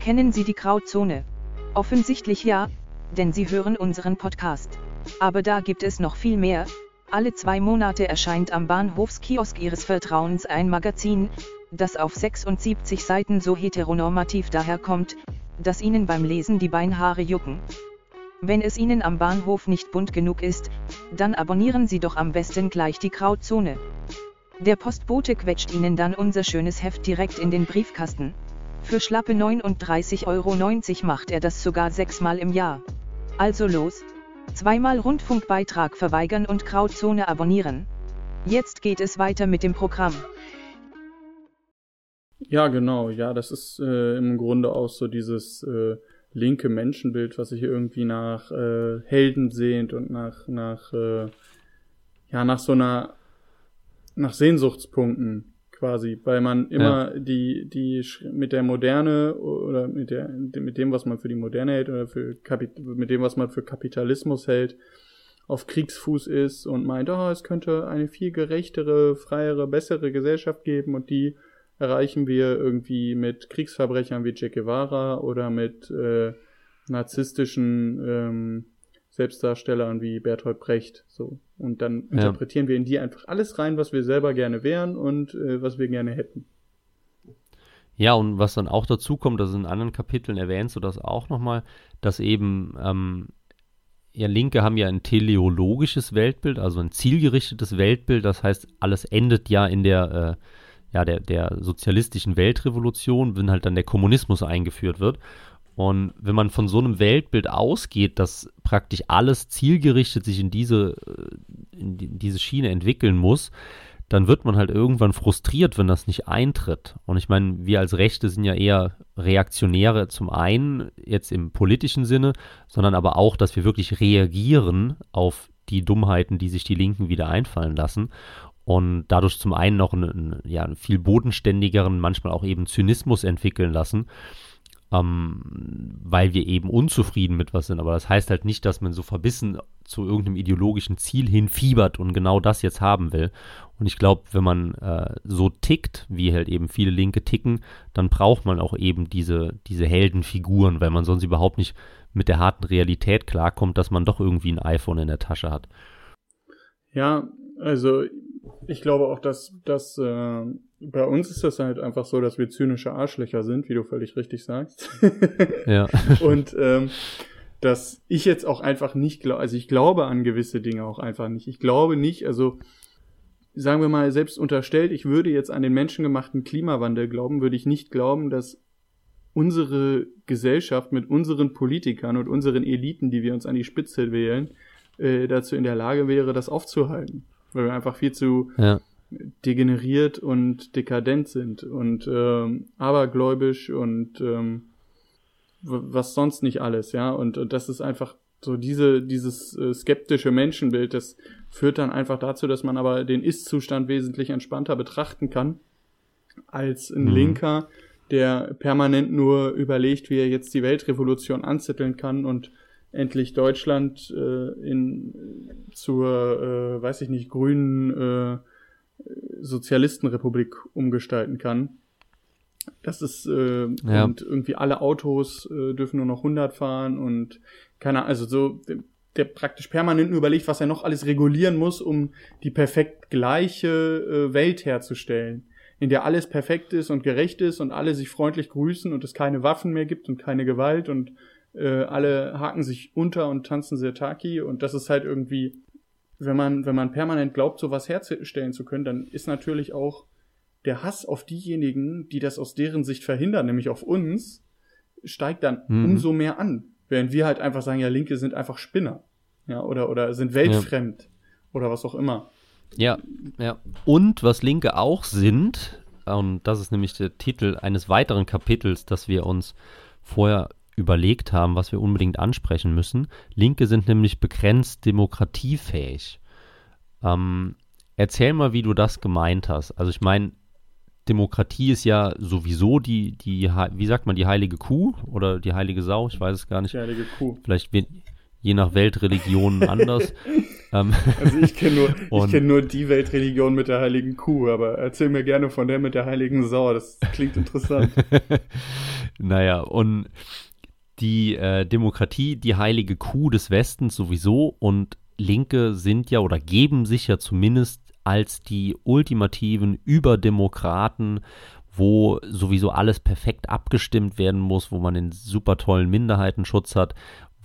Kennen Sie die Grauzone? Offensichtlich ja, denn Sie hören unseren Podcast. Aber da gibt es noch viel mehr. Alle zwei Monate erscheint am Bahnhofskiosk Ihres Vertrauens ein Magazin, das auf 76 Seiten so heteronormativ daherkommt, dass Ihnen beim Lesen die Beinhaare jucken. Wenn es Ihnen am Bahnhof nicht bunt genug ist, dann abonnieren Sie doch am besten gleich die Grauzone. Der Postbote quetscht Ihnen dann unser schönes Heft direkt in den Briefkasten. Für schlappe 39,90 Euro macht er das sogar sechsmal im Jahr. Also los! Zweimal Rundfunkbeitrag verweigern und Grauzone abonnieren. Jetzt geht es weiter mit dem Programm. Ja, genau. Ja, das ist äh, im Grunde auch so dieses äh, linke Menschenbild, was sich irgendwie nach äh, Helden sehnt und nach nach äh, ja nach so einer nach Sehnsuchtspunkten quasi, weil man immer ja. die die mit der Moderne oder mit der mit dem was man für die Moderne hält oder für Kapit mit dem was man für Kapitalismus hält auf Kriegsfuß ist und meint, oh, es könnte eine viel gerechtere, freiere, bessere Gesellschaft geben und die erreichen wir irgendwie mit Kriegsverbrechern wie Che Guevara oder mit äh, narzisstischen ähm, Selbstdarstellern wie Bertolt Brecht. So. Und dann ja. interpretieren wir in die einfach alles rein, was wir selber gerne wären und äh, was wir gerne hätten. Ja, und was dann auch dazu kommt, das in anderen Kapiteln erwähnst du das auch nochmal, dass eben ähm, ja, Linke haben ja ein teleologisches Weltbild, also ein zielgerichtetes Weltbild. Das heißt, alles endet ja in der äh, ja, der, der sozialistischen Weltrevolution, wenn halt dann der Kommunismus eingeführt wird. Und wenn man von so einem Weltbild ausgeht, dass praktisch alles zielgerichtet sich in diese, äh, in diese Schiene entwickeln muss, dann wird man halt irgendwann frustriert, wenn das nicht eintritt. Und ich meine, wir als Rechte sind ja eher Reaktionäre zum einen, jetzt im politischen Sinne, sondern aber auch, dass wir wirklich reagieren auf die Dummheiten, die sich die Linken wieder einfallen lassen und dadurch zum einen noch einen, ja, einen viel bodenständigeren, manchmal auch eben Zynismus entwickeln lassen, ähm, weil wir eben unzufrieden mit was sind. Aber das heißt halt nicht, dass man so verbissen zu irgendeinem ideologischen Ziel hinfiebert und genau das jetzt haben will. Und ich glaube, wenn man äh, so tickt, wie halt eben viele Linke ticken, dann braucht man auch eben diese, diese Heldenfiguren, weil man sonst überhaupt nicht mit der harten Realität klarkommt, dass man doch irgendwie ein iPhone in der Tasche hat. Ja, also ich glaube auch, dass, dass äh, bei uns ist das halt einfach so, dass wir zynische Arschlöcher sind, wie du völlig richtig sagst. ja. Und ähm, dass ich jetzt auch einfach nicht glaube, also ich glaube an gewisse Dinge auch einfach nicht. Ich glaube nicht, also sagen wir mal, selbst unterstellt, ich würde jetzt an den menschengemachten Klimawandel glauben, würde ich nicht glauben, dass unsere Gesellschaft mit unseren Politikern und unseren Eliten, die wir uns an die Spitze wählen, äh, dazu in der Lage wäre, das aufzuhalten weil wir einfach viel zu ja. degeneriert und dekadent sind und ähm, abergläubisch und ähm, was sonst nicht alles, ja. Und, und das ist einfach so diese, dieses äh, skeptische Menschenbild, das führt dann einfach dazu, dass man aber den Ist-Zustand wesentlich entspannter betrachten kann als ein mhm. Linker, der permanent nur überlegt, wie er jetzt die Weltrevolution anzetteln kann und endlich Deutschland äh, in zur, äh, weiß ich nicht, grünen äh, Sozialistenrepublik umgestalten kann. Das ist äh, ja. und irgendwie alle Autos äh, dürfen nur noch 100 fahren und keine also so der praktisch permanent nur überlegt, was er noch alles regulieren muss, um die perfekt gleiche äh, Welt herzustellen, in der alles perfekt ist und gerecht ist und alle sich freundlich grüßen und es keine Waffen mehr gibt und keine Gewalt und äh, alle haken sich unter und tanzen Sirtaki und das ist halt irgendwie, wenn man, wenn man permanent glaubt, sowas herzustellen zu können, dann ist natürlich auch der Hass auf diejenigen, die das aus deren Sicht verhindern, nämlich auf uns, steigt dann mhm. umso mehr an. Während wir halt einfach sagen, ja, Linke sind einfach Spinner. Ja, oder, oder sind weltfremd. Ja. Oder was auch immer. Ja, ja. Und was Linke auch sind, und das ist nämlich der Titel eines weiteren Kapitels, das wir uns vorher überlegt haben, was wir unbedingt ansprechen müssen. Linke sind nämlich begrenzt demokratiefähig. Ähm, erzähl mal, wie du das gemeint hast. Also ich meine, Demokratie ist ja sowieso die, die, wie sagt man, die heilige Kuh oder die heilige Sau, ich weiß es gar nicht. Die heilige Kuh. Vielleicht je nach Weltreligion anders. Ähm, also ich kenne nur, kenn nur die Weltreligion mit der heiligen Kuh, aber erzähl mir gerne von der mit der heiligen Sau, das klingt interessant. naja, und die äh, Demokratie, die heilige Kuh des Westens sowieso und Linke sind ja oder geben sich ja zumindest als die ultimativen Überdemokraten, wo sowieso alles perfekt abgestimmt werden muss, wo man den super tollen Minderheitenschutz hat,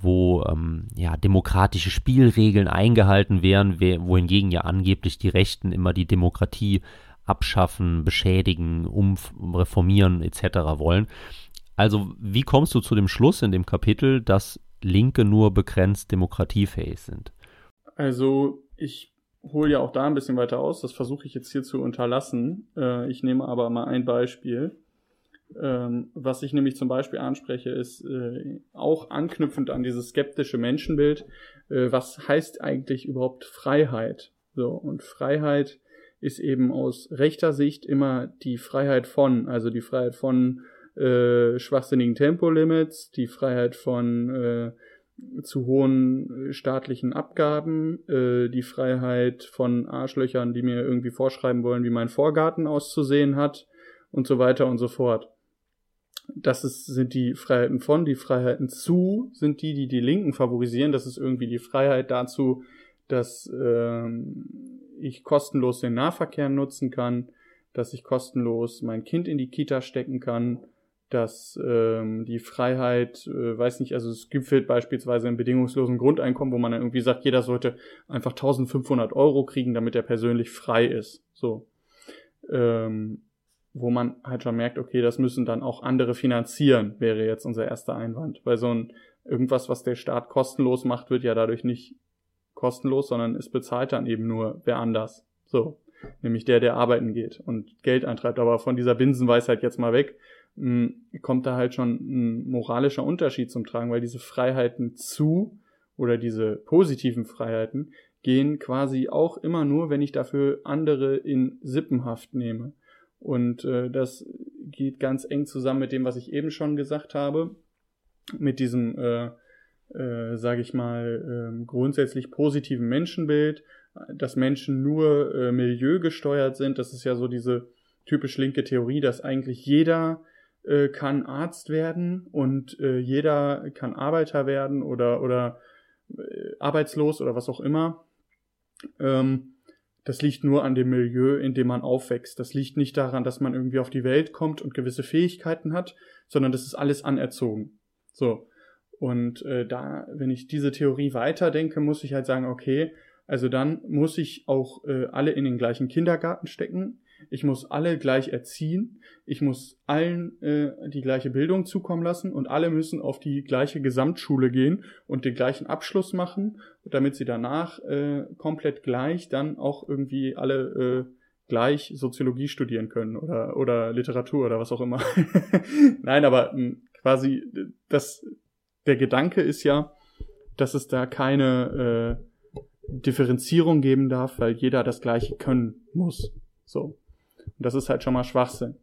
wo ähm, ja demokratische Spielregeln eingehalten werden, wohingegen ja angeblich die Rechten immer die Demokratie abschaffen, beschädigen, umreformieren etc. wollen. Also wie kommst du zu dem Schluss in dem Kapitel, dass Linke nur begrenzt demokratiefähig sind? Also ich hole ja auch da ein bisschen weiter aus, das versuche ich jetzt hier zu unterlassen. Äh, ich nehme aber mal ein Beispiel. Ähm, was ich nämlich zum Beispiel anspreche, ist äh, auch anknüpfend an dieses skeptische Menschenbild. Äh, was heißt eigentlich überhaupt Freiheit? So, und Freiheit ist eben aus rechter Sicht immer die Freiheit von, also die Freiheit von äh, schwachsinnigen Tempolimits, die Freiheit von äh, zu hohen staatlichen Abgaben, äh, die Freiheit von Arschlöchern, die mir irgendwie vorschreiben wollen, wie mein Vorgarten auszusehen hat und so weiter und so fort das ist, sind die Freiheiten von, die Freiheiten zu sind die, die die Linken favorisieren. Das ist irgendwie die Freiheit dazu, dass ähm, ich kostenlos den Nahverkehr nutzen kann, dass ich kostenlos mein Kind in die Kita stecken kann, dass ähm, die Freiheit, äh, weiß nicht, also es gibt beispielsweise einen bedingungslosen Grundeinkommen, wo man dann irgendwie sagt, jeder sollte einfach 1500 Euro kriegen, damit er persönlich frei ist. So. Ähm, wo man halt schon merkt, okay, das müssen dann auch andere finanzieren, wäre jetzt unser erster Einwand. Weil so ein irgendwas, was der Staat kostenlos macht, wird ja dadurch nicht kostenlos, sondern es bezahlt dann eben nur wer anders. So. Nämlich der, der arbeiten geht und Geld eintreibt. Aber von dieser Binsenweisheit jetzt mal weg, kommt da halt schon ein moralischer Unterschied zum Tragen, weil diese Freiheiten zu oder diese positiven Freiheiten gehen quasi auch immer nur, wenn ich dafür andere in Sippenhaft nehme. Und äh, das geht ganz eng zusammen mit dem, was ich eben schon gesagt habe, mit diesem, äh, äh, sage ich mal, äh, grundsätzlich positiven Menschenbild, dass Menschen nur äh, milieugesteuert sind. Das ist ja so diese typisch linke Theorie, dass eigentlich jeder äh, kann Arzt werden und äh, jeder kann Arbeiter werden oder, oder äh, arbeitslos oder was auch immer. Ähm, das liegt nur an dem Milieu, in dem man aufwächst. Das liegt nicht daran, dass man irgendwie auf die Welt kommt und gewisse Fähigkeiten hat, sondern das ist alles anerzogen. So. Und äh, da, wenn ich diese Theorie weiterdenke, muss ich halt sagen, okay, also dann muss ich auch äh, alle in den gleichen Kindergarten stecken ich muss alle gleich erziehen, ich muss allen äh, die gleiche Bildung zukommen lassen und alle müssen auf die gleiche Gesamtschule gehen und den gleichen Abschluss machen, damit sie danach äh, komplett gleich dann auch irgendwie alle äh, gleich Soziologie studieren können oder, oder Literatur oder was auch immer. Nein, aber mh, hm, quasi das, der Gedanke ist ja, dass es da keine äh, Differenzierung geben darf, weil jeder das Gleiche können muss. So. Und das ist halt schon mal Schwachsinn.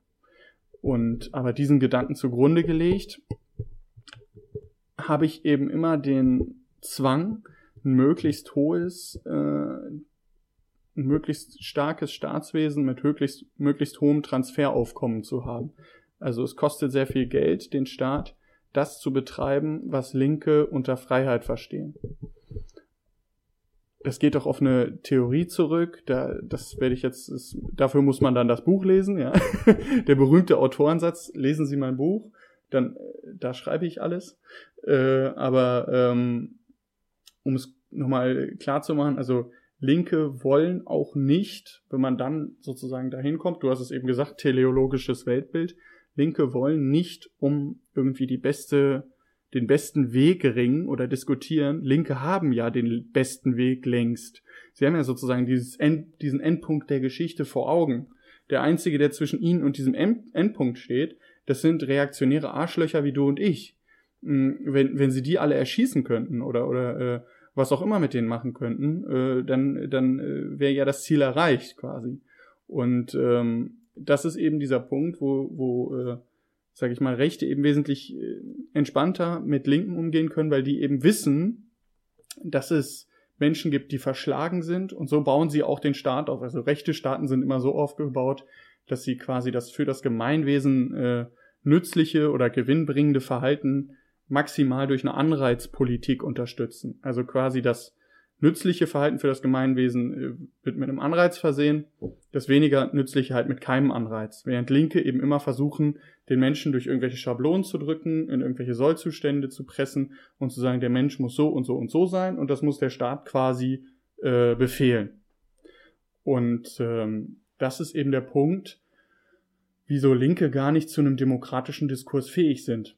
Und aber diesen Gedanken zugrunde gelegt, habe ich eben immer den Zwang, ein möglichst hohes, äh, ein möglichst starkes Staatswesen mit möglichst, möglichst hohem Transferaufkommen zu haben. Also es kostet sehr viel Geld, den Staat das zu betreiben, was Linke unter Freiheit verstehen das geht doch auf eine Theorie zurück. Da, das werde ich jetzt, das, dafür muss man dann das Buch lesen, ja. Der berühmte Autorensatz, lesen Sie mein Buch, dann, äh, da schreibe ich alles. Äh, aber ähm, um es nochmal klar zu machen, also Linke wollen auch nicht, wenn man dann sozusagen dahin kommt, du hast es eben gesagt, teleologisches Weltbild, Linke wollen nicht um irgendwie die beste den besten Weg ringen oder diskutieren. Linke haben ja den besten Weg längst. Sie haben ja sozusagen End, diesen Endpunkt der Geschichte vor Augen. Der einzige, der zwischen ihnen und diesem End, Endpunkt steht, das sind reaktionäre Arschlöcher wie du und ich. wenn, wenn sie die alle erschießen könnten oder, oder äh, was auch immer mit denen machen könnten, äh, dann, dann äh, wäre ja das Ziel erreicht quasi. Und ähm, das ist eben dieser Punkt, wo, wo äh, sage ich mal, Rechte eben wesentlich äh, entspannter mit Linken umgehen können, weil die eben wissen, dass es Menschen gibt, die verschlagen sind und so bauen sie auch den Staat auf. Also rechte Staaten sind immer so aufgebaut, dass sie quasi das für das Gemeinwesen äh, nützliche oder gewinnbringende Verhalten maximal durch eine Anreizpolitik unterstützen. Also quasi das nützliche Verhalten für das Gemeinwesen äh, wird mit einem Anreiz versehen, das weniger nützliche halt mit keinem Anreiz. Während Linke eben immer versuchen, den Menschen durch irgendwelche Schablonen zu drücken, in irgendwelche Sollzustände zu pressen und zu sagen, der Mensch muss so und so und so sein und das muss der Staat quasi äh, befehlen. Und ähm, das ist eben der Punkt, wieso Linke gar nicht zu einem demokratischen Diskurs fähig sind.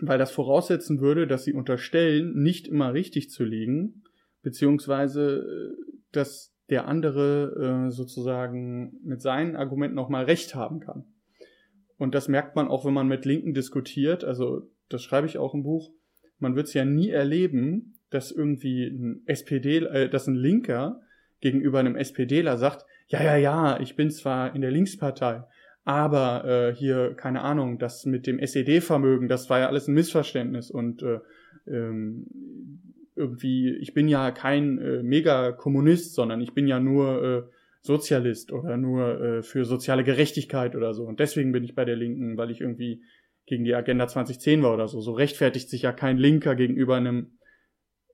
Weil das voraussetzen würde, dass sie unterstellen, nicht immer richtig zu liegen, beziehungsweise äh, dass der andere äh, sozusagen mit seinen Argumenten noch mal recht haben kann. Und das merkt man auch, wenn man mit Linken diskutiert. Also das schreibe ich auch im Buch. Man wird es ja nie erleben, dass irgendwie ein SPD, äh, dass ein Linker gegenüber einem SPDler sagt, ja, ja, ja, ich bin zwar in der Linkspartei, aber äh, hier, keine Ahnung, das mit dem SED-Vermögen, das war ja alles ein Missverständnis und äh, ähm, irgendwie, ich bin ja kein äh, Mega-Kommunist, sondern ich bin ja nur äh, Sozialist oder nur äh, für soziale Gerechtigkeit oder so. Und deswegen bin ich bei der Linken, weil ich irgendwie gegen die Agenda 2010 war oder so. So rechtfertigt sich ja kein Linker gegenüber einem,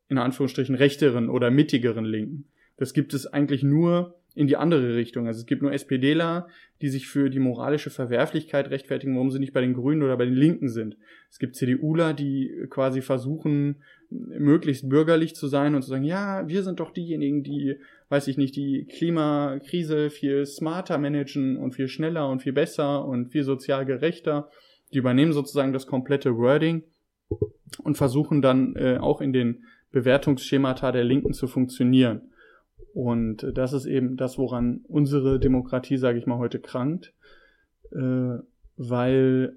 in Anführungsstrichen, rechteren oder mittigeren Linken. Das gibt es eigentlich nur in die andere Richtung. Also es gibt nur SPDler, die sich für die moralische Verwerflichkeit rechtfertigen, warum sie nicht bei den Grünen oder bei den Linken sind. Es gibt CDUler, die quasi versuchen, möglichst bürgerlich zu sein und zu sagen, ja, wir sind doch diejenigen, die, weiß ich nicht, die Klimakrise viel smarter managen und viel schneller und viel besser und viel sozial gerechter. Die übernehmen sozusagen das komplette Wording und versuchen dann äh, auch in den Bewertungsschemata der Linken zu funktionieren. Und das ist eben das, woran unsere Demokratie, sage ich mal, heute krankt, äh, weil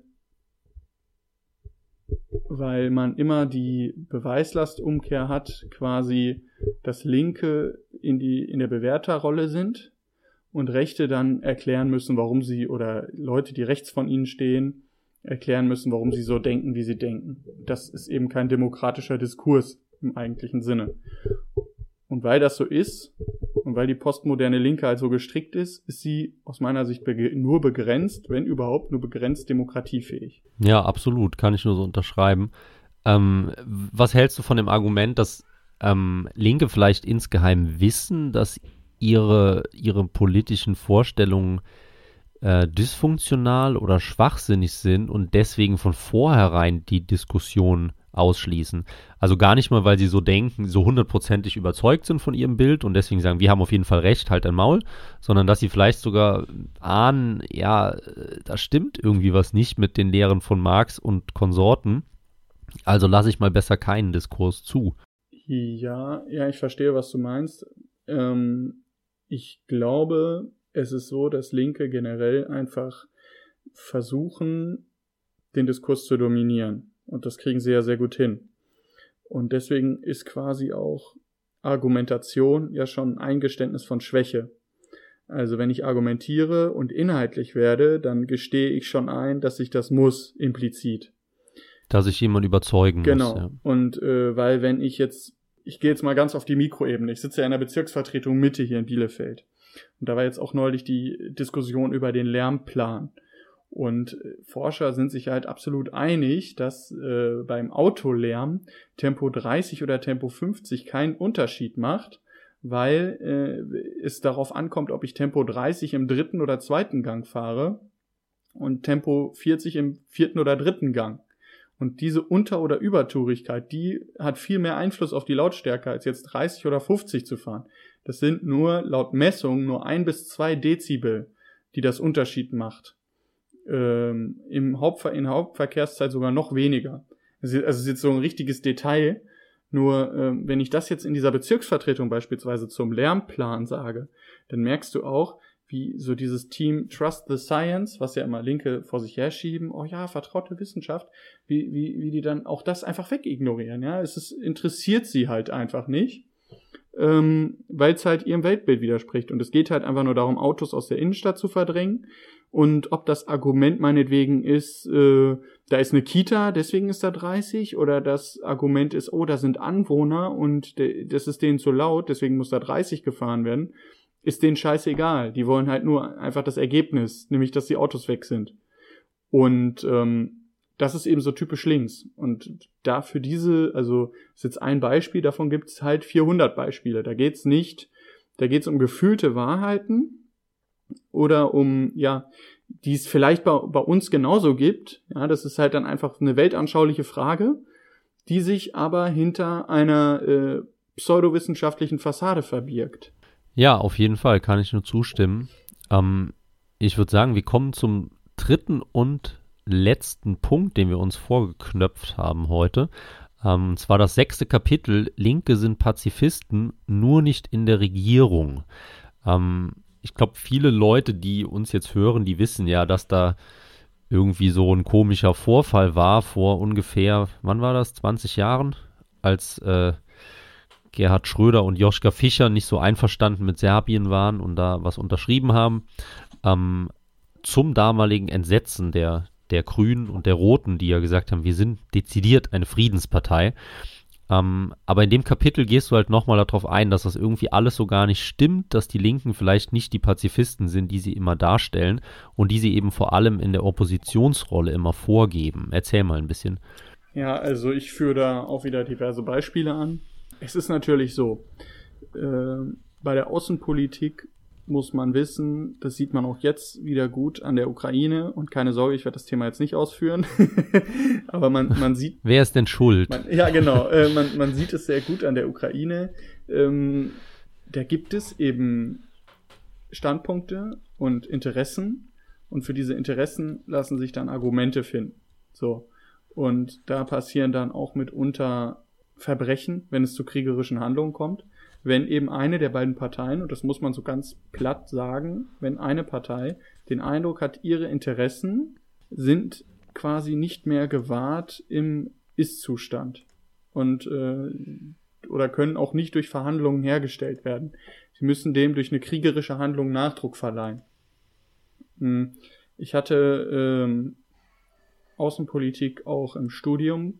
weil man immer die Beweislastumkehr hat, quasi, dass Linke in die in der Bewerterrolle sind und Rechte dann erklären müssen, warum sie oder Leute, die rechts von ihnen stehen, erklären müssen, warum sie so denken, wie sie denken. Das ist eben kein demokratischer Diskurs im eigentlichen Sinne. Und weil das so ist und weil die postmoderne Linke halt so gestrickt ist, ist sie aus meiner Sicht be nur begrenzt, wenn überhaupt nur begrenzt demokratiefähig. Ja, absolut, kann ich nur so unterschreiben. Ähm, was hältst du von dem Argument, dass ähm, Linke vielleicht insgeheim wissen, dass ihre, ihre politischen Vorstellungen äh, dysfunktional oder schwachsinnig sind und deswegen von vornherein die Diskussion ausschließen. Also gar nicht mal, weil sie so denken, so hundertprozentig überzeugt sind von ihrem Bild und deswegen sagen, wir haben auf jeden Fall recht, halt ein Maul, sondern dass sie vielleicht sogar ahnen, ja, da stimmt irgendwie was nicht mit den Lehren von Marx und Konsorten. Also lasse ich mal besser keinen Diskurs zu. Ja, ja, ich verstehe, was du meinst. Ähm, ich glaube, es ist so, dass Linke generell einfach versuchen, den Diskurs zu dominieren. Und das kriegen sie ja sehr gut hin. Und deswegen ist quasi auch Argumentation ja schon ein Eingeständnis von Schwäche. Also wenn ich argumentiere und inhaltlich werde, dann gestehe ich schon ein, dass ich das muss, implizit. Dass ich jemand überzeugen genau. muss. Genau. Ja. Und äh, weil wenn ich jetzt, ich gehe jetzt mal ganz auf die Mikroebene, ich sitze ja in der Bezirksvertretung Mitte hier in Bielefeld. Und da war jetzt auch neulich die Diskussion über den Lärmplan. Und äh, Forscher sind sich halt absolut einig, dass äh, beim Autolärm Tempo 30 oder Tempo 50 keinen Unterschied macht, weil äh, es darauf ankommt, ob ich Tempo 30 im dritten oder zweiten Gang fahre und Tempo 40 im vierten oder dritten Gang. Und diese Unter- oder Übertourigkeit, die hat viel mehr Einfluss auf die Lautstärke, als jetzt 30 oder 50 zu fahren. Das sind nur laut Messung nur ein bis zwei Dezibel, die das Unterschied macht ähm, im Hauptver in Hauptverkehrszeit sogar noch weniger. Also es ist jetzt so ein richtiges Detail. Nur ähm, wenn ich das jetzt in dieser Bezirksvertretung beispielsweise zum Lärmplan sage, dann merkst du auch, wie so dieses Team Trust the Science, was ja immer Linke vor sich herschieben, oh ja, vertraute Wissenschaft, wie, wie, wie die dann auch das einfach wegignorieren, ja. Es ist, interessiert sie halt einfach nicht, ähm, weil es halt ihrem Weltbild widerspricht. Und es geht halt einfach nur darum, Autos aus der Innenstadt zu verdrängen. Und ob das Argument meinetwegen ist, äh, da ist eine Kita, deswegen ist da 30, oder das Argument ist, oh, da sind Anwohner und das ist denen zu laut, deswegen muss da 30 gefahren werden ist denen scheißegal. Die wollen halt nur einfach das Ergebnis, nämlich dass die Autos weg sind. Und ähm, das ist eben so typisch links. Und da für diese, also ist jetzt ein Beispiel, davon gibt es halt 400 Beispiele. Da geht's nicht, da geht's um gefühlte Wahrheiten oder um, ja, die es vielleicht bei, bei uns genauso gibt. Ja, das ist halt dann einfach eine weltanschauliche Frage, die sich aber hinter einer äh, pseudowissenschaftlichen Fassade verbirgt. Ja, auf jeden Fall kann ich nur zustimmen. Ähm, ich würde sagen, wir kommen zum dritten und letzten Punkt, den wir uns vorgeknöpft haben heute. Ähm, und zwar das sechste Kapitel, Linke sind Pazifisten, nur nicht in der Regierung. Ähm, ich glaube, viele Leute, die uns jetzt hören, die wissen ja, dass da irgendwie so ein komischer Vorfall war vor ungefähr, wann war das, 20 Jahren, als äh, Gerhard Schröder und Joschka Fischer nicht so einverstanden mit Serbien waren und da was unterschrieben haben. Ähm, zum damaligen Entsetzen der, der Grünen und der Roten, die ja gesagt haben, wir sind dezidiert eine Friedenspartei. Ähm, aber in dem Kapitel gehst du halt nochmal darauf ein, dass das irgendwie alles so gar nicht stimmt, dass die Linken vielleicht nicht die Pazifisten sind, die sie immer darstellen und die sie eben vor allem in der Oppositionsrolle immer vorgeben. Erzähl mal ein bisschen. Ja, also ich führe da auch wieder diverse Beispiele an. Es ist natürlich so, äh, bei der Außenpolitik muss man wissen, das sieht man auch jetzt wieder gut an der Ukraine und keine Sorge, ich werde das Thema jetzt nicht ausführen, aber man, man sieht. Wer ist denn schuld? Man, ja, genau, äh, man, man sieht es sehr gut an der Ukraine. Ähm, da gibt es eben Standpunkte und Interessen und für diese Interessen lassen sich dann Argumente finden. So. Und da passieren dann auch mitunter Verbrechen, wenn es zu kriegerischen Handlungen kommt, wenn eben eine der beiden Parteien, und das muss man so ganz platt sagen, wenn eine Partei den Eindruck hat, ihre Interessen sind quasi nicht mehr gewahrt im Ist-Zustand und äh, oder können auch nicht durch Verhandlungen hergestellt werden. Sie müssen dem durch eine kriegerische Handlung Nachdruck verleihen. Hm. Ich hatte ähm, Außenpolitik auch im Studium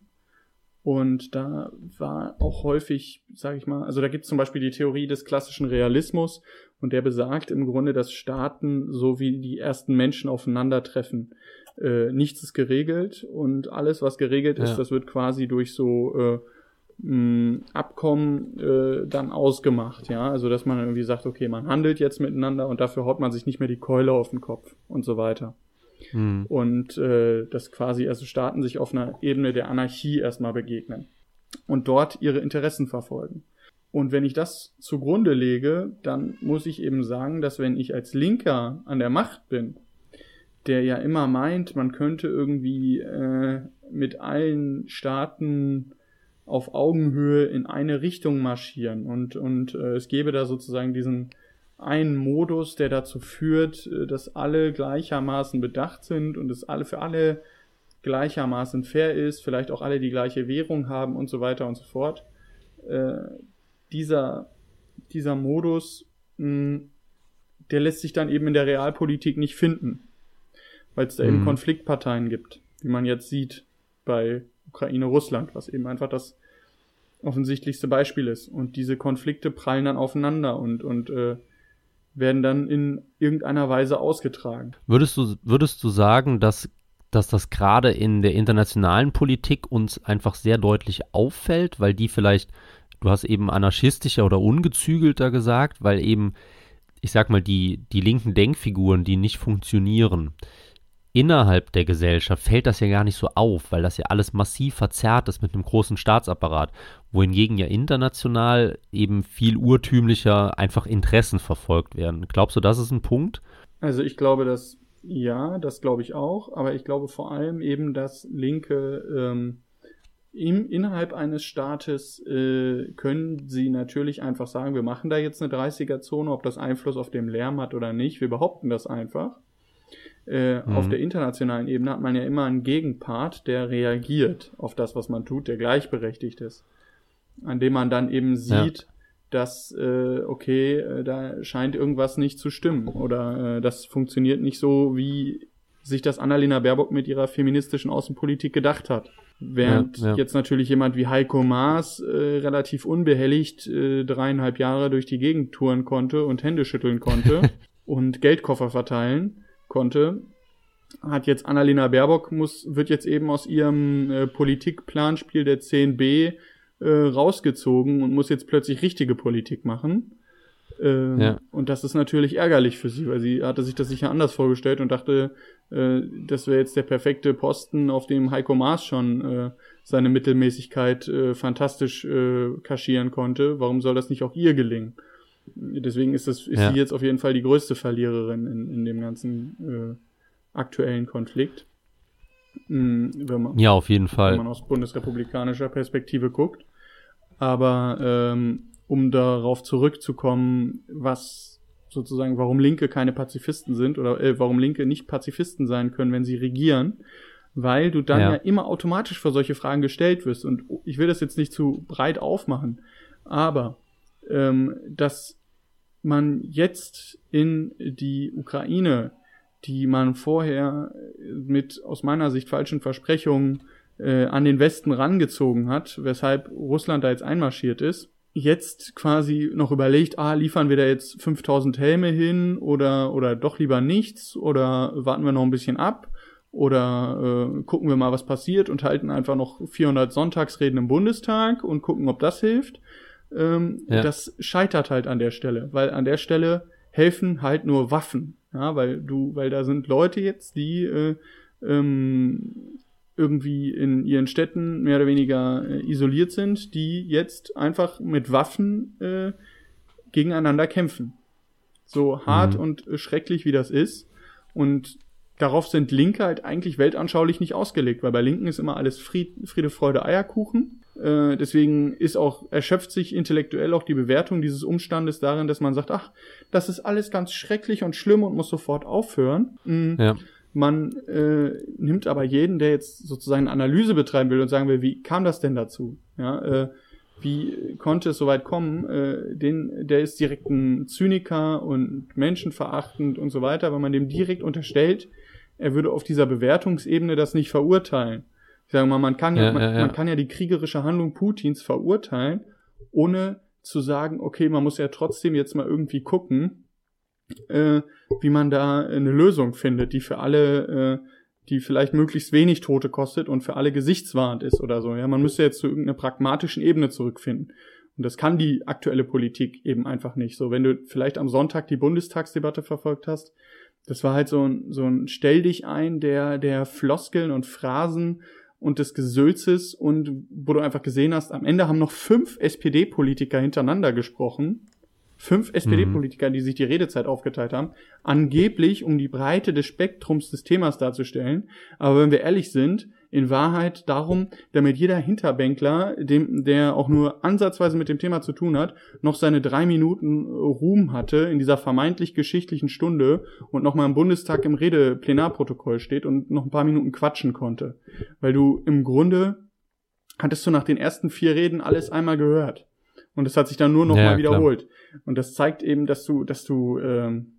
und da war auch häufig, sage ich mal, also da gibt es zum Beispiel die Theorie des klassischen Realismus und der besagt im Grunde, dass Staaten so wie die ersten Menschen aufeinandertreffen. Äh, nichts ist geregelt und alles, was geregelt ist, ja. das wird quasi durch so äh, mh, Abkommen äh, dann ausgemacht, ja. Also dass man irgendwie sagt, okay, man handelt jetzt miteinander und dafür haut man sich nicht mehr die Keule auf den Kopf und so weiter. Mhm. Und äh, dass quasi also Staaten sich auf einer Ebene der Anarchie erstmal begegnen und dort ihre Interessen verfolgen. Und wenn ich das zugrunde lege, dann muss ich eben sagen, dass wenn ich als Linker an der Macht bin, der ja immer meint, man könnte irgendwie äh, mit allen Staaten auf Augenhöhe in eine Richtung marschieren und, und äh, es gäbe da sozusagen diesen ein Modus, der dazu führt, äh, dass alle gleichermaßen bedacht sind und es alle für alle gleichermaßen fair ist, vielleicht auch alle die gleiche Währung haben und so weiter und so fort. Äh, dieser, dieser Modus, mh, der lässt sich dann eben in der Realpolitik nicht finden, weil es da mhm. eben Konfliktparteien gibt, wie man jetzt sieht bei Ukraine-Russland, was eben einfach das offensichtlichste Beispiel ist. Und diese Konflikte prallen dann aufeinander und, und äh, werden dann in irgendeiner Weise ausgetragen. Würdest du, würdest du sagen, dass, dass das gerade in der internationalen Politik uns einfach sehr deutlich auffällt, weil die vielleicht, du hast eben anarchistischer oder ungezügelter gesagt, weil eben, ich sag mal, die, die linken Denkfiguren, die nicht funktionieren, innerhalb der Gesellschaft fällt das ja gar nicht so auf, weil das ja alles massiv verzerrt ist mit einem großen Staatsapparat, wohingegen ja international eben viel urtümlicher einfach Interessen verfolgt werden. Glaubst du, das ist ein Punkt? Also ich glaube, dass ja, das glaube ich auch, aber ich glaube vor allem eben, dass Linke ähm, im, innerhalb eines Staates äh, können sie natürlich einfach sagen, wir machen da jetzt eine 30er-Zone, ob das Einfluss auf den Lärm hat oder nicht. Wir behaupten das einfach. Äh, mhm. Auf der internationalen Ebene hat man ja immer einen Gegenpart, der reagiert auf das, was man tut, der gleichberechtigt ist. An dem man dann eben sieht, ja. dass, äh, okay, äh, da scheint irgendwas nicht zu stimmen oder äh, das funktioniert nicht so, wie sich das Annalena Baerbock mit ihrer feministischen Außenpolitik gedacht hat. Während ja, ja. jetzt natürlich jemand wie Heiko Maas äh, relativ unbehelligt äh, dreieinhalb Jahre durch die Gegend touren konnte und Hände schütteln konnte und Geldkoffer verteilen konnte, hat jetzt Annalena Baerbock muss, wird jetzt eben aus ihrem äh, Politikplanspiel der 10b äh, rausgezogen und muss jetzt plötzlich richtige Politik machen. Ähm, ja. Und das ist natürlich ärgerlich für sie, weil sie hatte sich das sicher anders vorgestellt und dachte, äh, das wäre jetzt der perfekte Posten, auf dem Heiko Maas schon äh, seine Mittelmäßigkeit äh, fantastisch äh, kaschieren konnte. Warum soll das nicht auch ihr gelingen? Deswegen ist, das, ist ja. sie jetzt auf jeden Fall die größte Verliererin in, in dem ganzen äh, aktuellen Konflikt. Mhm, man, ja, auf jeden Fall. Wenn man aus bundesrepublikanischer Perspektive guckt. Aber ähm, um darauf zurückzukommen, was sozusagen, warum Linke keine Pazifisten sind oder äh, warum Linke nicht Pazifisten sein können, wenn sie regieren, weil du dann ja. ja immer automatisch vor solche Fragen gestellt wirst. Und ich will das jetzt nicht zu breit aufmachen, aber ähm, dass man jetzt in die Ukraine, die man vorher mit aus meiner Sicht falschen Versprechungen äh, an den Westen rangezogen hat, weshalb Russland da jetzt einmarschiert ist, jetzt quasi noch überlegt, ah, liefern wir da jetzt 5000 Helme hin oder, oder doch lieber nichts oder warten wir noch ein bisschen ab oder äh, gucken wir mal, was passiert und halten einfach noch 400 Sonntagsreden im Bundestag und gucken, ob das hilft. Ähm, ja. Das scheitert halt an der Stelle, weil an der Stelle helfen halt nur Waffen, ja, weil du, weil da sind Leute jetzt, die äh, ähm, irgendwie in ihren Städten mehr oder weniger äh, isoliert sind, die jetzt einfach mit Waffen äh, gegeneinander kämpfen. So hart mhm. und äh, schrecklich wie das ist. Und darauf sind Linke halt eigentlich weltanschaulich nicht ausgelegt, weil bei Linken ist immer alles Fried, Friede, Freude, Eierkuchen. Äh, deswegen ist auch, erschöpft sich intellektuell auch die Bewertung dieses Umstandes darin, dass man sagt, ach, das ist alles ganz schrecklich und schlimm und muss sofort aufhören. Mhm. Ja. Man äh, nimmt aber jeden, der jetzt sozusagen eine Analyse betreiben will und sagen will, wie kam das denn dazu? Ja, äh, wie konnte es so weit kommen? Äh, den, der ist direkt ein Zyniker und menschenverachtend und so weiter, weil man dem direkt unterstellt, er würde auf dieser Bewertungsebene das nicht verurteilen. Ich sage mal, man kann ja, ja, man, ja, man kann ja die kriegerische Handlung Putins verurteilen, ohne zu sagen, okay, man muss ja trotzdem jetzt mal irgendwie gucken, äh, wie man da eine Lösung findet, die für alle, äh, die vielleicht möglichst wenig Tote kostet und für alle gesichtswahrend ist oder so. Ja, man müsste jetzt zu irgendeiner pragmatischen Ebene zurückfinden. Und das kann die aktuelle Politik eben einfach nicht. So, wenn du vielleicht am Sonntag die Bundestagsdebatte verfolgt hast, das war halt so ein, so ein Stell dich ein der, der Floskeln und Phrasen und des Gesülzes und wo du einfach gesehen hast, am Ende haben noch fünf SPD-Politiker hintereinander gesprochen fünf SPD-Politiker, die sich die Redezeit aufgeteilt haben, angeblich um die Breite des Spektrums des Themas darzustellen. Aber wenn wir ehrlich sind, in Wahrheit darum, damit jeder Hinterbänkler, dem, der auch nur ansatzweise mit dem Thema zu tun hat, noch seine drei Minuten Ruhm hatte in dieser vermeintlich geschichtlichen Stunde und nochmal im Bundestag im Rede-Plenarprotokoll steht und noch ein paar Minuten quatschen konnte. Weil du im Grunde hattest du nach den ersten vier Reden alles einmal gehört. Und es hat sich dann nur noch ja, mal wiederholt. Und das zeigt eben, dass du, dass du, ähm,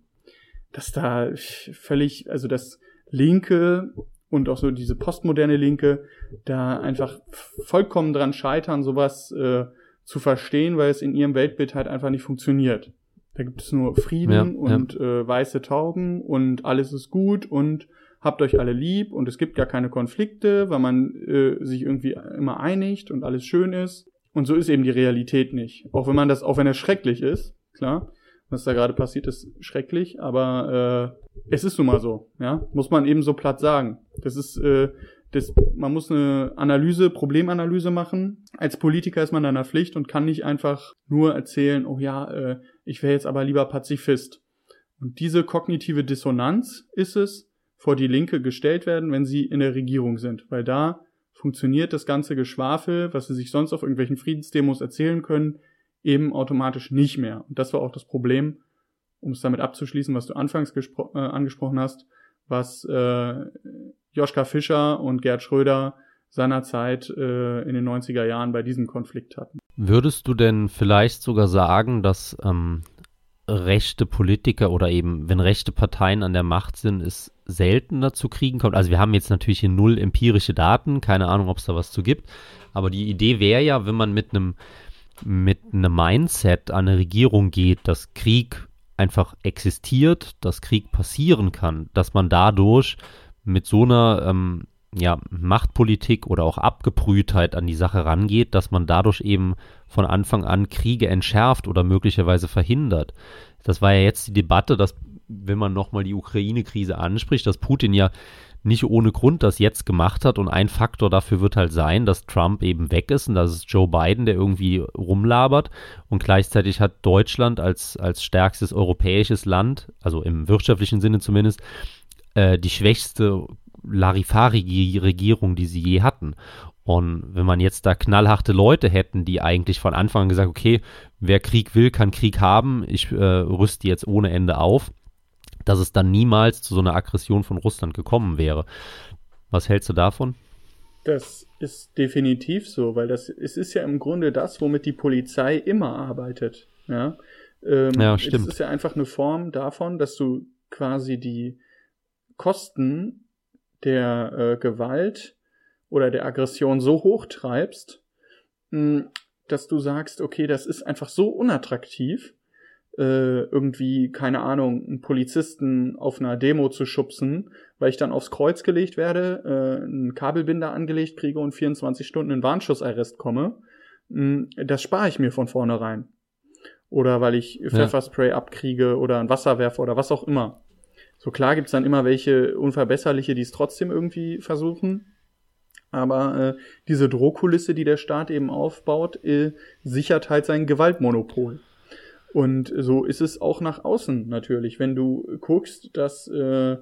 dass da völlig, also das Linke und auch so diese postmoderne Linke da einfach vollkommen dran scheitern, sowas äh, zu verstehen, weil es in ihrem Weltbild halt einfach nicht funktioniert. Da gibt es nur Frieden ja, und ja. Äh, weiße Tauben und alles ist gut und habt euch alle lieb und es gibt gar keine Konflikte, weil man äh, sich irgendwie immer einigt und alles schön ist. Und so ist eben die Realität nicht. Auch wenn man das, auch wenn es schrecklich ist, klar, was da gerade passiert, ist schrecklich, aber äh, es ist nun mal so, ja, muss man eben so platt sagen. Das ist, äh, das, man muss eine Analyse, Problemanalyse machen. Als Politiker ist man in einer Pflicht und kann nicht einfach nur erzählen, oh ja, äh, ich wäre jetzt aber lieber Pazifist. Und diese kognitive Dissonanz ist es, vor die Linke gestellt werden, wenn sie in der Regierung sind, weil da funktioniert das ganze Geschwafel, was sie sich sonst auf irgendwelchen Friedensdemos erzählen können, eben automatisch nicht mehr. Und das war auch das Problem, um es damit abzuschließen, was du anfangs äh, angesprochen hast, was äh, Joschka Fischer und Gerd Schröder seinerzeit äh, in den 90er Jahren bei diesem Konflikt hatten. Würdest du denn vielleicht sogar sagen, dass ähm, rechte Politiker oder eben, wenn rechte Parteien an der Macht sind, es seltener zu Kriegen kommt. Also wir haben jetzt natürlich hier null empirische Daten, keine Ahnung, ob es da was zu gibt. Aber die Idee wäre ja, wenn man mit einem mit einem Mindset an eine Regierung geht, dass Krieg einfach existiert, dass Krieg passieren kann, dass man dadurch mit so einer ähm, ja, Machtpolitik oder auch Abgebrühtheit an die Sache rangeht, dass man dadurch eben von Anfang an Kriege entschärft oder möglicherweise verhindert. Das war ja jetzt die Debatte, dass, wenn man nochmal die Ukraine-Krise anspricht, dass Putin ja nicht ohne Grund das jetzt gemacht hat. Und ein Faktor dafür wird halt sein, dass Trump eben weg ist und das ist Joe Biden, der irgendwie rumlabert. Und gleichzeitig hat Deutschland als, als stärkstes europäisches Land, also im wirtschaftlichen Sinne zumindest, äh, die schwächste Larifari-Regierung, die sie je hatten. Und wenn man jetzt da knallharte Leute hätten, die eigentlich von Anfang an gesagt, okay, wer Krieg will, kann Krieg haben, ich äh, rüste jetzt ohne Ende auf, dass es dann niemals zu so einer Aggression von Russland gekommen wäre. Was hältst du davon? Das ist definitiv so, weil das es ist ja im Grunde das, womit die Polizei immer arbeitet. Ja, ähm, ja stimmt. Es ist ja einfach eine Form davon, dass du quasi die Kosten der äh, Gewalt oder der Aggression so hoch treibst, hm, dass du sagst, okay, das ist einfach so unattraktiv, äh, irgendwie, keine Ahnung, einen Polizisten auf einer Demo zu schubsen, weil ich dann aufs Kreuz gelegt werde, äh, einen Kabelbinder angelegt kriege und 24 Stunden in Warnschussarrest komme. Hm, das spare ich mir von vornherein. Oder weil ich Pfefferspray ja. abkriege oder ein Wasserwerfer oder was auch immer. So klar gibt's dann immer welche Unverbesserliche, die es trotzdem irgendwie versuchen. Aber äh, diese Drohkulisse, die der Staat eben aufbaut, äh, sichert halt sein Gewaltmonopol. Und so ist es auch nach außen natürlich. Wenn du guckst, dass äh,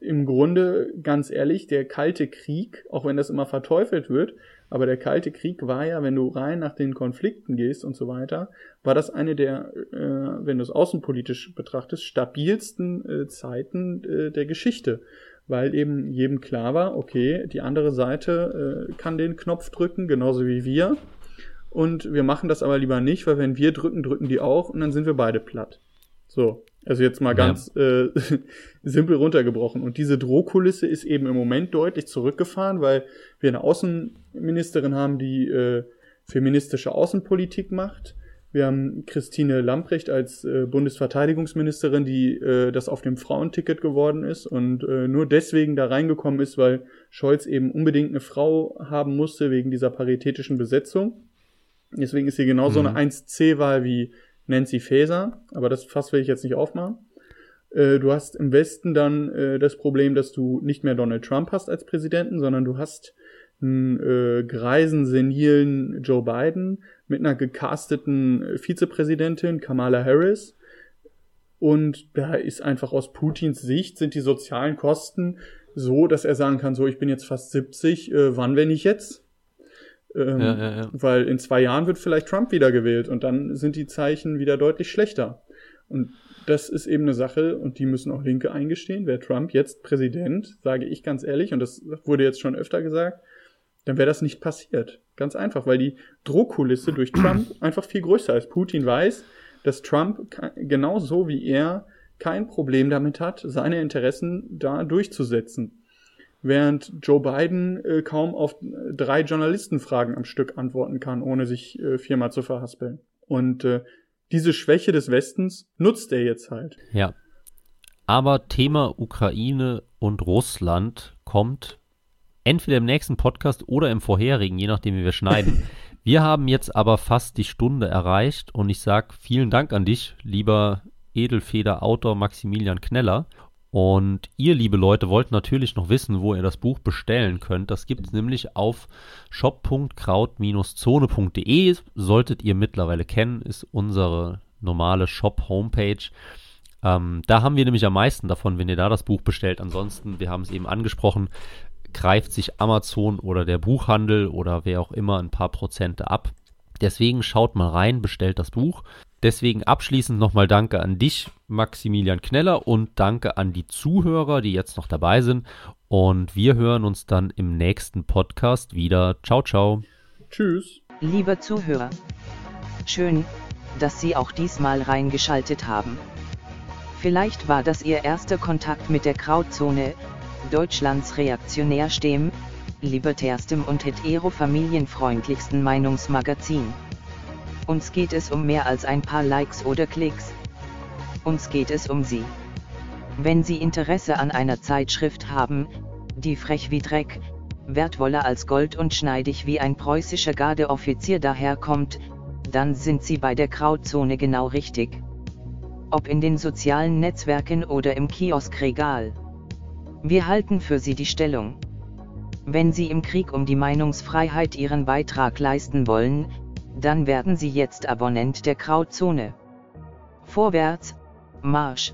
im Grunde, ganz ehrlich, der Kalte Krieg, auch wenn das immer verteufelt wird, aber der Kalte Krieg war ja, wenn du rein nach den Konflikten gehst und so weiter, war das eine der, äh, wenn du es außenpolitisch betrachtest, stabilsten äh, Zeiten äh, der Geschichte weil eben jedem klar war, okay, die andere Seite äh, kann den Knopf drücken, genauso wie wir. Und wir machen das aber lieber nicht, weil wenn wir drücken, drücken die auch und dann sind wir beide platt. So, also jetzt mal ganz ja. äh, simpel runtergebrochen. Und diese Drohkulisse ist eben im Moment deutlich zurückgefahren, weil wir eine Außenministerin haben, die äh, feministische Außenpolitik macht wir haben Christine Lamprecht als äh, Bundesverteidigungsministerin, die äh, das auf dem Frauenticket geworden ist und äh, nur deswegen da reingekommen ist, weil Scholz eben unbedingt eine Frau haben musste wegen dieser paritätischen Besetzung. Deswegen ist sie genauso mhm. eine 1C-Wahl wie Nancy Faeser, aber das Fass will ich jetzt nicht aufmachen. Äh, du hast im Westen dann äh, das Problem, dass du nicht mehr Donald Trump hast als Präsidenten, sondern du hast einen äh, greisen, senilen Joe Biden mit einer gecasteten Vizepräsidentin Kamala Harris. Und da ist einfach aus Putins Sicht sind die sozialen Kosten so, dass er sagen kann, so, ich bin jetzt fast 70, äh, wann, wenn ich jetzt? Ähm, ja, ja, ja. Weil in zwei Jahren wird vielleicht Trump wiedergewählt und dann sind die Zeichen wieder deutlich schlechter. Und das ist eben eine Sache und die müssen auch Linke eingestehen. Wäre Trump jetzt Präsident, sage ich ganz ehrlich, und das wurde jetzt schon öfter gesagt, dann wäre das nicht passiert. Ganz einfach, weil die Drohkulisse durch Trump einfach viel größer ist. Putin weiß, dass Trump genauso wie er kein Problem damit hat, seine Interessen da durchzusetzen. Während Joe Biden äh, kaum auf drei Journalistenfragen am Stück antworten kann, ohne sich äh, viermal zu verhaspeln. Und äh, diese Schwäche des Westens nutzt er jetzt halt. Ja. Aber Thema Ukraine und Russland kommt entweder im nächsten Podcast oder im vorherigen, je nachdem, wie wir schneiden. Wir haben jetzt aber fast die Stunde erreicht und ich sage vielen Dank an dich, lieber Edelfeder-Autor Maximilian Kneller. Und ihr, liebe Leute, wollt natürlich noch wissen, wo ihr das Buch bestellen könnt. Das gibt es nämlich auf shop.kraut-zone.de. Solltet ihr mittlerweile kennen, ist unsere normale Shop-Homepage. Ähm, da haben wir nämlich am meisten davon, wenn ihr da das Buch bestellt. Ansonsten, wir haben es eben angesprochen, greift sich Amazon oder der Buchhandel oder wer auch immer ein paar Prozente ab. Deswegen schaut mal rein, bestellt das Buch. Deswegen abschließend nochmal Danke an dich, Maximilian Kneller, und danke an die Zuhörer, die jetzt noch dabei sind. Und wir hören uns dann im nächsten Podcast wieder. Ciao, ciao. Tschüss. Liebe Zuhörer, schön, dass Sie auch diesmal reingeschaltet haben. Vielleicht war das Ihr erster Kontakt mit der Krautzone, Deutschlands reaktionärstem, libertärstem und hetero-familienfreundlichsten Meinungsmagazin. Uns geht es um mehr als ein paar Likes oder Klicks. Uns geht es um Sie. Wenn Sie Interesse an einer Zeitschrift haben, die frech wie Dreck, wertvoller als Gold und schneidig wie ein preußischer Gardeoffizier daherkommt, dann sind Sie bei der Krautzone genau richtig. Ob in den sozialen Netzwerken oder im Kioskregal. Wir halten für Sie die Stellung. Wenn Sie im Krieg um die Meinungsfreiheit Ihren Beitrag leisten wollen, dann werden Sie jetzt Abonnent der Krautzone. Vorwärts, Marsch!